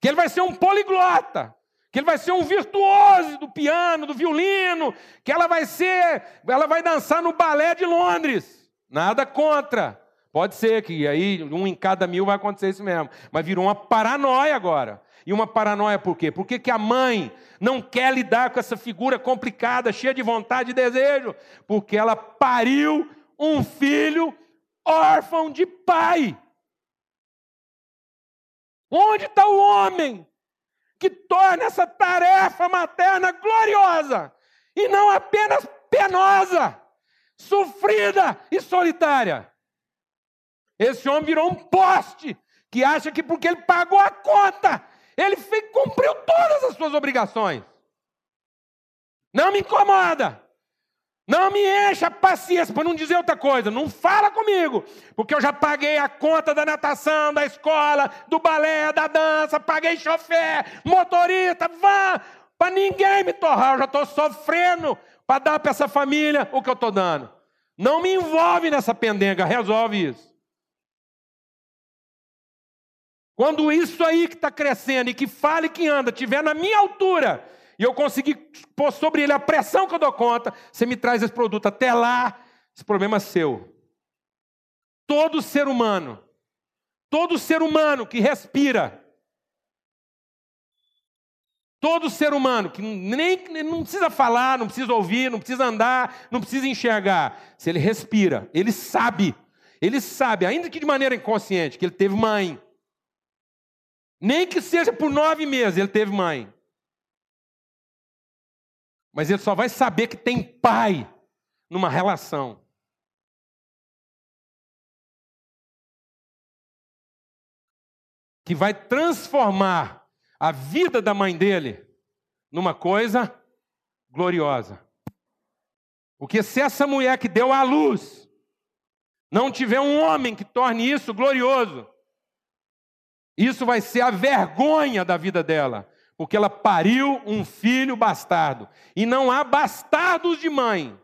Que ele vai ser um poliglota que ele vai ser um virtuoso do piano, do violino, que ela vai ser, ela vai dançar no balé de Londres. Nada contra. Pode ser que aí um em cada mil vai acontecer isso mesmo. Mas virou uma paranoia agora. E uma paranoia por quê? Por que, que a mãe não quer lidar com essa figura complicada, cheia de vontade e desejo? Porque ela pariu um filho órfão de pai. Onde está o homem que torna essa tarefa materna gloriosa e não apenas penosa, sofrida e solitária. Esse homem virou um poste que acha que porque ele pagou a conta, ele cumpriu todas as suas obrigações. Não me incomoda. Não me encha paciência, para não dizer outra coisa. Não fala comigo, porque eu já paguei a conta da natação, da escola, do balé, da dança, paguei chofer, motorista, vá, para ninguém me torrar. Eu já estou sofrendo para dar para essa família o que eu estou dando. Não me envolve nessa pendenga, resolve isso. Quando isso aí que está crescendo e que fala e que anda, estiver na minha altura, e eu consegui pôr sobre ele a pressão que eu dou conta, você me traz esse produto. Até lá, esse problema é seu. Todo ser humano Todo ser humano que respira, todo ser humano que nem não precisa falar, não precisa ouvir, não precisa andar, não precisa enxergar, se ele respira, ele sabe, ele sabe, ainda que de maneira inconsciente, que ele teve mãe. Nem que seja por nove meses, ele teve mãe. Mas ele só vai saber que tem pai numa relação. Que vai transformar a vida da mãe dele numa coisa gloriosa. Porque se essa mulher que deu à luz não tiver um homem que torne isso glorioso, isso vai ser a vergonha da vida dela, porque ela pariu um filho bastardo. E não há bastardos de mãe.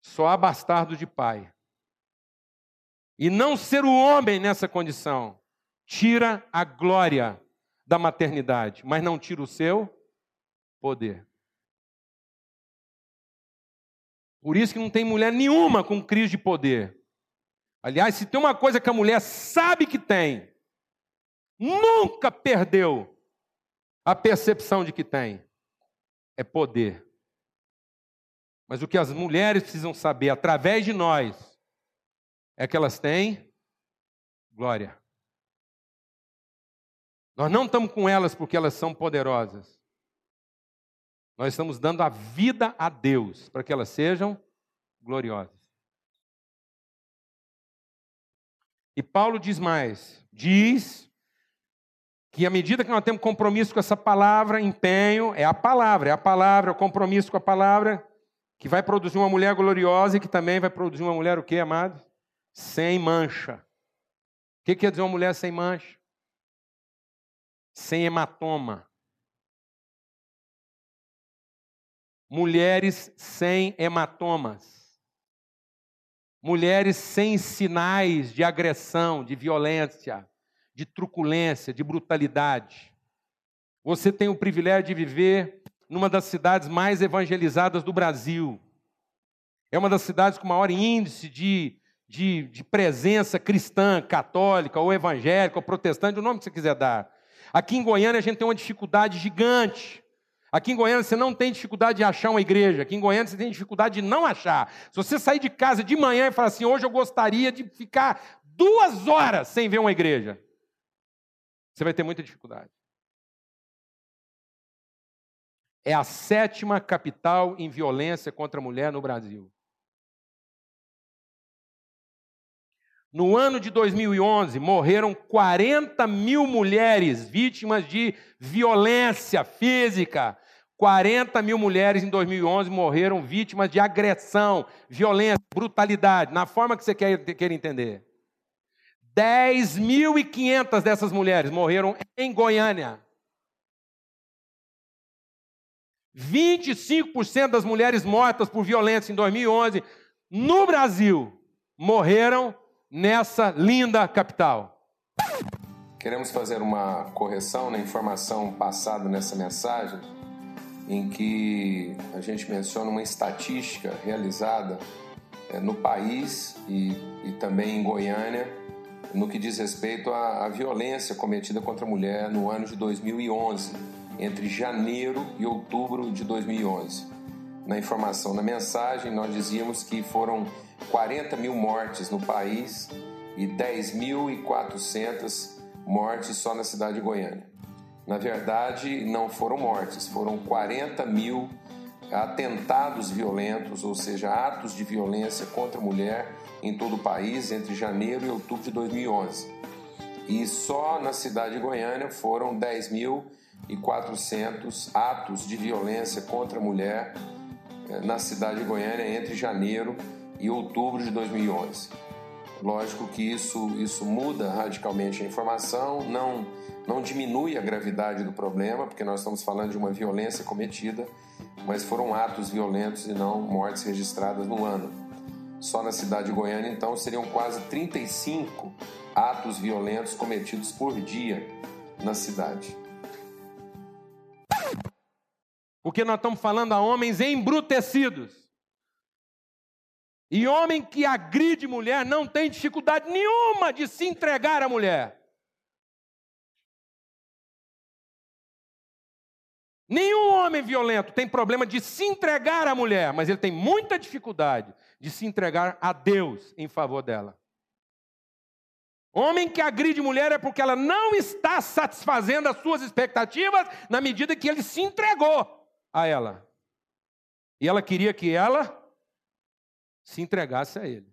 Só há bastardo de pai. E não ser o homem nessa condição tira a glória da maternidade, mas não tira o seu poder. Por isso que não tem mulher nenhuma com crise de poder. Aliás, se tem uma coisa que a mulher sabe que tem, nunca perdeu a percepção de que tem, é poder. Mas o que as mulheres precisam saber através de nós é que elas têm glória. Nós não estamos com elas porque elas são poderosas. Nós estamos dando a vida a Deus para que elas sejam gloriosas. E Paulo diz mais: diz que à medida que nós temos compromisso com essa palavra, empenho, é a palavra, é a palavra, é o compromisso com a palavra, que vai produzir uma mulher gloriosa e que também vai produzir uma mulher o quê, amado? Sem mancha. O que quer dizer uma mulher sem mancha? Sem hematoma. Mulheres sem hematomas. Mulheres sem sinais de agressão, de violência, de truculência, de brutalidade. Você tem o privilégio de viver numa das cidades mais evangelizadas do Brasil. É uma das cidades com maior índice de, de, de presença cristã, católica, ou evangélica, ou protestante, o nome que você quiser dar. Aqui em Goiânia a gente tem uma dificuldade gigante. Aqui em Goiânia você não tem dificuldade de achar uma igreja. Aqui em Goiânia você tem dificuldade de não achar. Se você sair de casa de manhã e falar assim, hoje eu gostaria de ficar duas horas sem ver uma igreja, você vai ter muita dificuldade é a sétima capital em violência contra a mulher no Brasil. No ano de 2011, morreram 40 mil mulheres vítimas de violência física. 40 mil mulheres em 2011 morreram vítimas de agressão, violência, brutalidade, na forma que você quer, quer entender. 10.500 dessas mulheres morreram em Goiânia. 25% das mulheres mortas por violência em 2011 no Brasil morreram nessa linda capital. Queremos fazer uma correção na informação passada nessa mensagem, em que a gente menciona uma estatística realizada é, no país e, e, também em Goiânia, no que diz respeito à, à violência cometida contra a mulher no ano de 2011 entre janeiro e outubro de 2011. Na informação, na mensagem, nós dizíamos que foram 40 mil mortes no país e 10.400 mortes só na cidade de Goiânia. Na verdade, não foram mortes, foram 40 mil atentados violentos, ou seja, atos de violência contra a mulher em todo o país entre janeiro e outubro de 2011. E só na cidade de Goiânia foram 10 mil e 400 atos de violência contra a mulher eh, na cidade de Goiânia entre janeiro e outubro de 2011. Lógico que isso, isso muda radicalmente a informação, não, não diminui a gravidade do problema, porque nós estamos falando de uma violência cometida, mas foram atos violentos e não mortes registradas no ano. Só na cidade de Goiânia, então, seriam quase 35 atos violentos cometidos por dia na cidade. Porque nós estamos falando a homens embrutecidos. E homem que agride mulher não tem dificuldade nenhuma de se entregar à mulher. Nenhum homem violento tem problema de se entregar à mulher, mas ele tem muita dificuldade de se entregar a Deus em favor dela. Homem que agride mulher é porque ela não está satisfazendo as suas expectativas na medida que ele se entregou a ela. E ela queria que ela se entregasse a ele.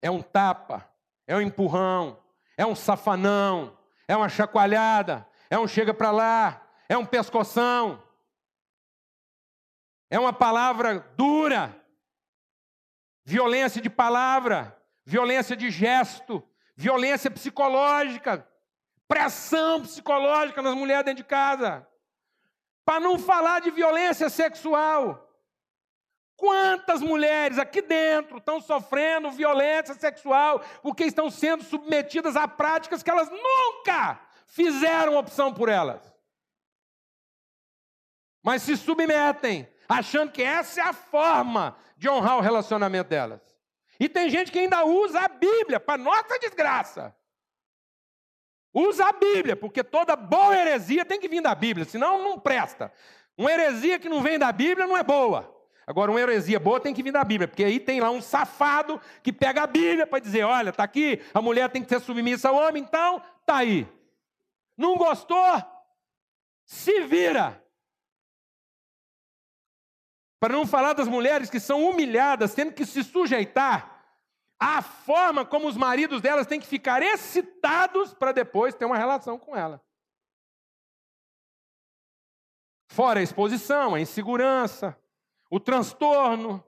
É um tapa, é um empurrão, é um safanão, é uma chacoalhada, é um chega para lá, é um pescoção, é uma palavra dura, violência de palavra, violência de gesto, violência psicológica, pressão psicológica nas mulheres dentro de casa. Para não falar de violência sexual. Quantas mulheres aqui dentro estão sofrendo violência sexual porque estão sendo submetidas a práticas que elas nunca fizeram opção por elas? Mas se submetem, achando que essa é a forma de honrar o relacionamento delas. E tem gente que ainda usa a Bíblia para nossa desgraça. Usa a Bíblia, porque toda boa heresia tem que vir da Bíblia, senão não presta. Uma heresia que não vem da Bíblia não é boa. Agora, uma heresia boa tem que vir da Bíblia, porque aí tem lá um safado que pega a Bíblia para dizer: olha, está aqui, a mulher tem que ser submissa ao homem, então está aí. Não gostou? Se vira. Para não falar das mulheres que são humilhadas, tendo que se sujeitar à forma como os maridos delas têm que ficar excitados para depois ter uma relação com ela. Fora a exposição, a insegurança, o transtorno,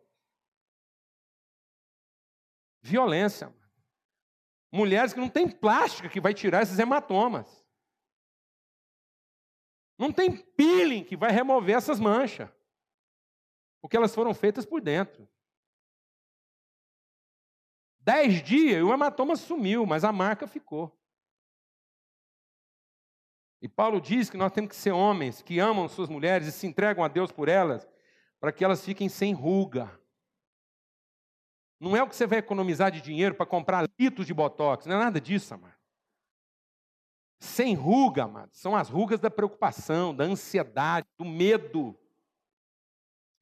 violência. Mulheres que não têm plástica que vai tirar esses hematomas. Não tem peeling que vai remover essas manchas. Porque elas foram feitas por dentro. Dez dias e o hematoma sumiu, mas a marca ficou. E Paulo diz que nós temos que ser homens que amam suas mulheres e se entregam a Deus por elas, para que elas fiquem sem ruga. Não é o que você vai economizar de dinheiro para comprar litros de botox, não é nada disso, amado. Sem ruga, amado, são as rugas da preocupação, da ansiedade, do medo.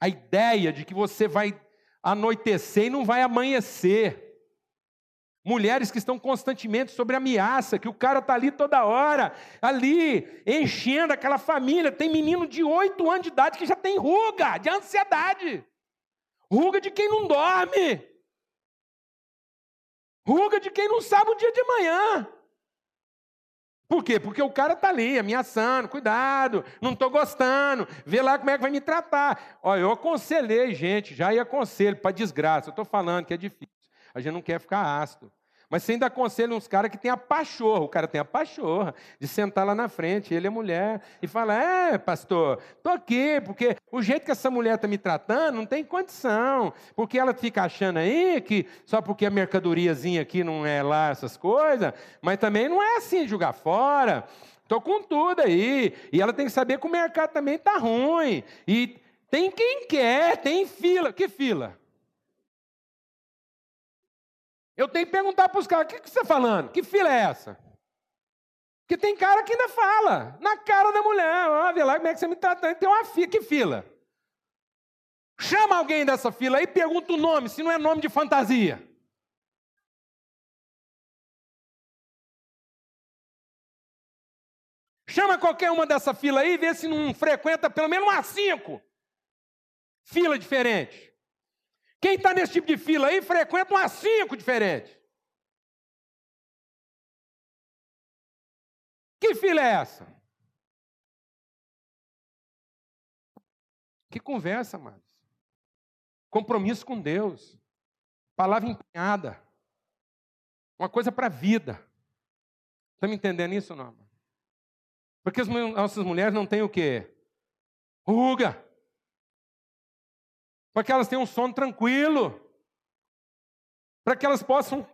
A ideia de que você vai anoitecer e não vai amanhecer. Mulheres que estão constantemente sobre ameaça, que o cara está ali toda hora, ali, enchendo aquela família. Tem menino de 8 anos de idade que já tem ruga, de ansiedade. Ruga de quem não dorme. Ruga de quem não sabe o dia de amanhã. Por quê? Porque o cara está ali ameaçando, cuidado, não estou gostando, vê lá como é que vai me tratar. Olha, eu aconselhei gente, já ia aconselho para desgraça, eu estou falando que é difícil. A gente não quer ficar ácido. Mas você ainda aconselha uns caras que tem a pachorra. O cara tem a pachorra de sentar lá na frente, ele é mulher, e fala: É, pastor, estou aqui, porque o jeito que essa mulher está me tratando não tem condição. Porque ela fica achando aí que só porque a mercadoriazinha aqui não é lá essas coisas, mas também não é assim jogar fora. Estou com tudo aí. E ela tem que saber que o mercado também está ruim. E tem quem quer, tem fila. Que fila? Eu tenho que perguntar para os caras: o que, que você está falando? Que fila é essa? Porque tem cara que ainda fala, na cara da mulher: ó, vê lá como é que você me trata. Tem uma fila, que fila? Chama alguém dessa fila aí e pergunta o nome, se não é nome de fantasia. Chama qualquer uma dessa fila aí e vê se não frequenta pelo menos umas cinco. Fila diferente. Quem está nesse tipo de fila aí frequenta umas cinco diferentes. Que fila é essa? Que conversa, amados. Compromisso com Deus. Palavra empenhada. Uma coisa para a vida. Está me entendendo isso, não? Porque as nossas mulheres não têm o quê? Ruga para que elas tenham um sono tranquilo, para que elas possam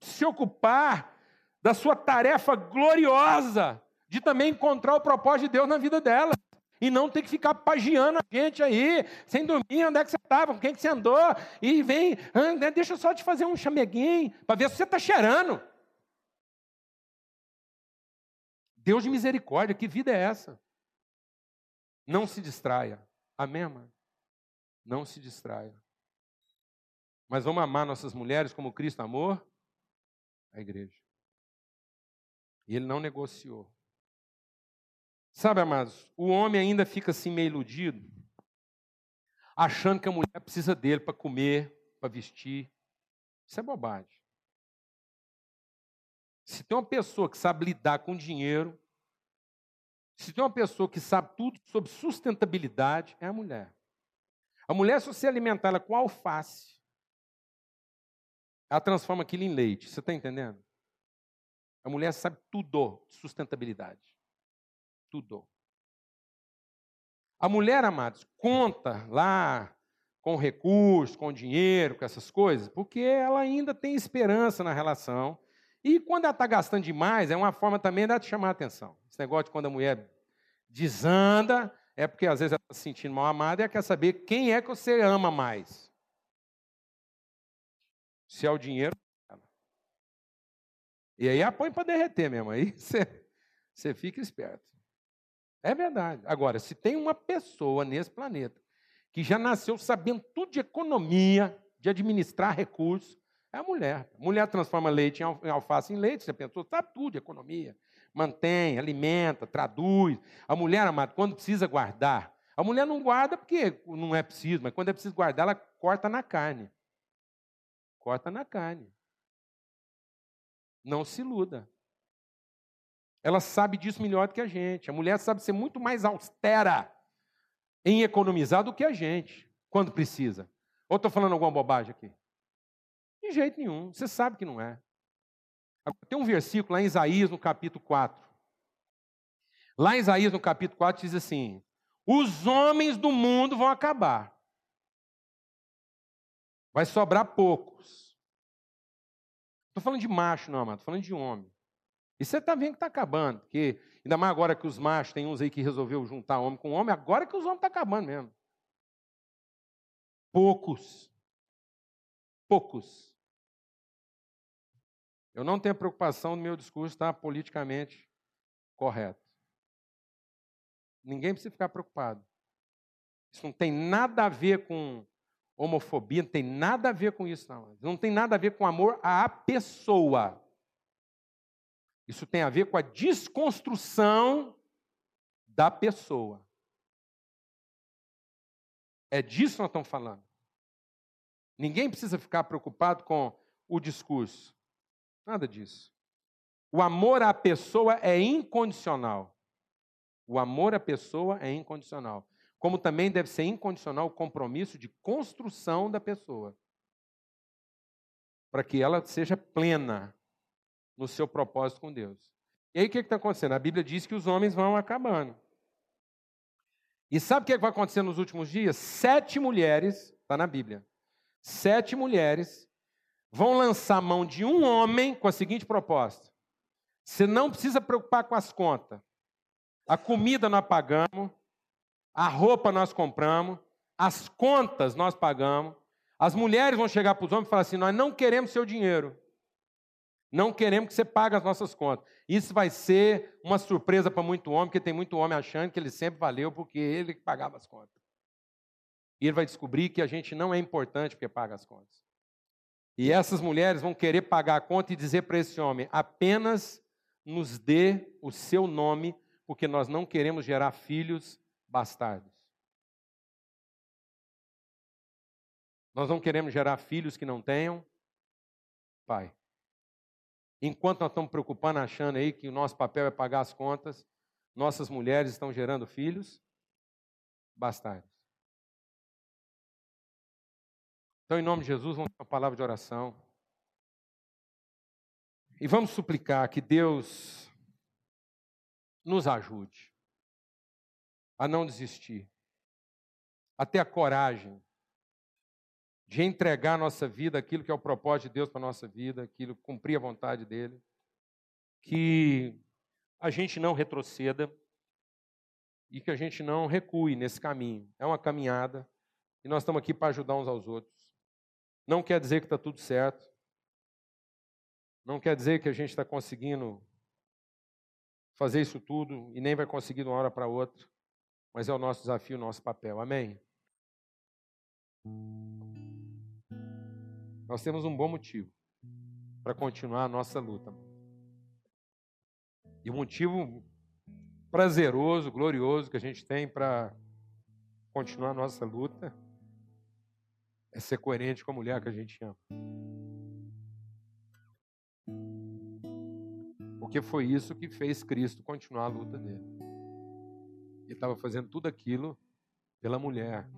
se ocupar da sua tarefa gloriosa de também encontrar o propósito de Deus na vida delas. e não ter que ficar pagiando a gente aí, sem dormir, onde é que você estava, com quem que você andou, e vem, ah, deixa eu só te fazer um chameguinho, para ver se você está cheirando. Deus de misericórdia, que vida é essa? Não se distraia. Amém, mano? Não se distraia. Mas vamos amar nossas mulheres como Cristo amou a igreja. E ele não negociou. Sabe, amados, o homem ainda fica assim meio iludido, achando que a mulher precisa dele para comer, para vestir. Isso é bobagem. Se tem uma pessoa que sabe lidar com dinheiro, se tem uma pessoa que sabe tudo sobre sustentabilidade, é a mulher. A mulher, se você alimentar ela com alface, ela transforma aquilo em leite. Você está entendendo? A mulher sabe tudo de sustentabilidade. Tudo. A mulher, amados, conta lá com recursos, com dinheiro, com essas coisas, porque ela ainda tem esperança na relação. E quando ela está gastando demais, é uma forma também de chamar a atenção. Esse negócio de quando a mulher desanda, é porque às vezes ela está se sentindo mal amada e ela quer saber quem é que você ama mais. Se é o dinheiro, e aí a põe para derreter mesmo. Aí você, você fica esperto. É verdade. Agora, se tem uma pessoa nesse planeta que já nasceu sabendo tudo de economia, de administrar recursos, é a mulher. A mulher transforma leite em alface em leite, você pensou, sabe tudo economia. Mantém, alimenta, traduz. A mulher, amado, quando precisa guardar, a mulher não guarda porque não é preciso, mas quando é preciso guardar, ela corta na carne. Corta na carne. Não se iluda. Ela sabe disso melhor do que a gente. A mulher sabe ser muito mais austera em economizar do que a gente, quando precisa. Ou estou falando alguma bobagem aqui? De jeito nenhum. Você sabe que não é. Tem um versículo lá em Isaías, no capítulo 4. Lá em Isaías, no capítulo 4, diz assim: Os homens do mundo vão acabar. Vai sobrar poucos. Estou falando de macho, não, amado. Estou falando de homem. E você está vendo que está acabando. Porque, ainda mais agora que os machos, tem uns aí que resolveu juntar homem com homem, agora que os homens estão tá acabando mesmo. Poucos. Poucos. Eu não tenho preocupação no meu discurso estar politicamente correto. Ninguém precisa ficar preocupado. Isso não tem nada a ver com homofobia, não tem nada a ver com isso, não. Não tem nada a ver com amor à pessoa. Isso tem a ver com a desconstrução da pessoa. É disso que nós estamos falando. Ninguém precisa ficar preocupado com o discurso. Nada disso. O amor à pessoa é incondicional. O amor à pessoa é incondicional como também deve ser incondicional o compromisso de construção da pessoa, para que ela seja plena no seu propósito com Deus. E aí o que está acontecendo? A Bíblia diz que os homens vão acabando. E sabe o que vai acontecer nos últimos dias? Sete mulheres, está na Bíblia, sete mulheres vão lançar mão de um homem com a seguinte proposta: você não precisa preocupar com as contas. A comida nós pagamos, a roupa nós compramos, as contas nós pagamos. As mulheres vão chegar para os homens e falar assim: Nós não queremos seu dinheiro. Não queremos que você pague as nossas contas. Isso vai ser uma surpresa para muito homem, porque tem muito homem achando que ele sempre valeu porque ele pagava as contas. E ele vai descobrir que a gente não é importante porque paga as contas. E essas mulheres vão querer pagar a conta e dizer para esse homem: apenas nos dê o seu nome, porque nós não queremos gerar filhos bastardos. Nós não queremos gerar filhos que não tenham pai. Enquanto nós estamos preocupando, achando aí que o nosso papel é pagar as contas, nossas mulheres estão gerando filhos bastardos. Então, em nome de Jesus, vamos ter uma palavra de oração. E vamos suplicar que Deus nos ajude a não desistir, a ter a coragem de entregar a nossa vida, aquilo que é o propósito de Deus para a nossa vida, aquilo cumprir a vontade dele, que a gente não retroceda, e que a gente não recue nesse caminho. É uma caminhada e nós estamos aqui para ajudar uns aos outros. Não quer dizer que está tudo certo. Não quer dizer que a gente está conseguindo fazer isso tudo e nem vai conseguir de uma hora para outra. Mas é o nosso desafio, o nosso papel. Amém? Nós temos um bom motivo para continuar a nossa luta. E um motivo prazeroso, glorioso que a gente tem para continuar a nossa luta é ser coerente com a mulher que a gente ama. Porque foi isso que fez Cristo continuar a luta dele. Ele estava fazendo tudo aquilo pela mulher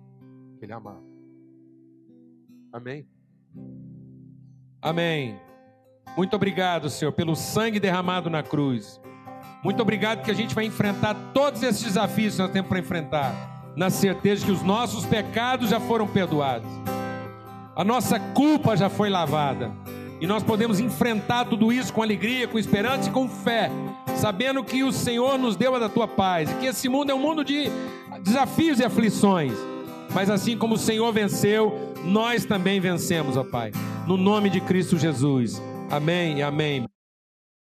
que ele amava. Amém? Amém. Muito obrigado, Senhor, pelo sangue derramado na cruz. Muito obrigado que a gente vai enfrentar todos esses desafios que nós temos para enfrentar, na certeza que os nossos pecados já foram perdoados, a nossa culpa já foi lavada e nós podemos enfrentar tudo isso com alegria, com esperança e com fé, sabendo que o Senhor nos deu a da tua paz, e que esse mundo é um mundo de desafios e aflições. Mas assim como o Senhor venceu, nós também vencemos, ó Pai. No nome de Cristo Jesus. Amém e amém.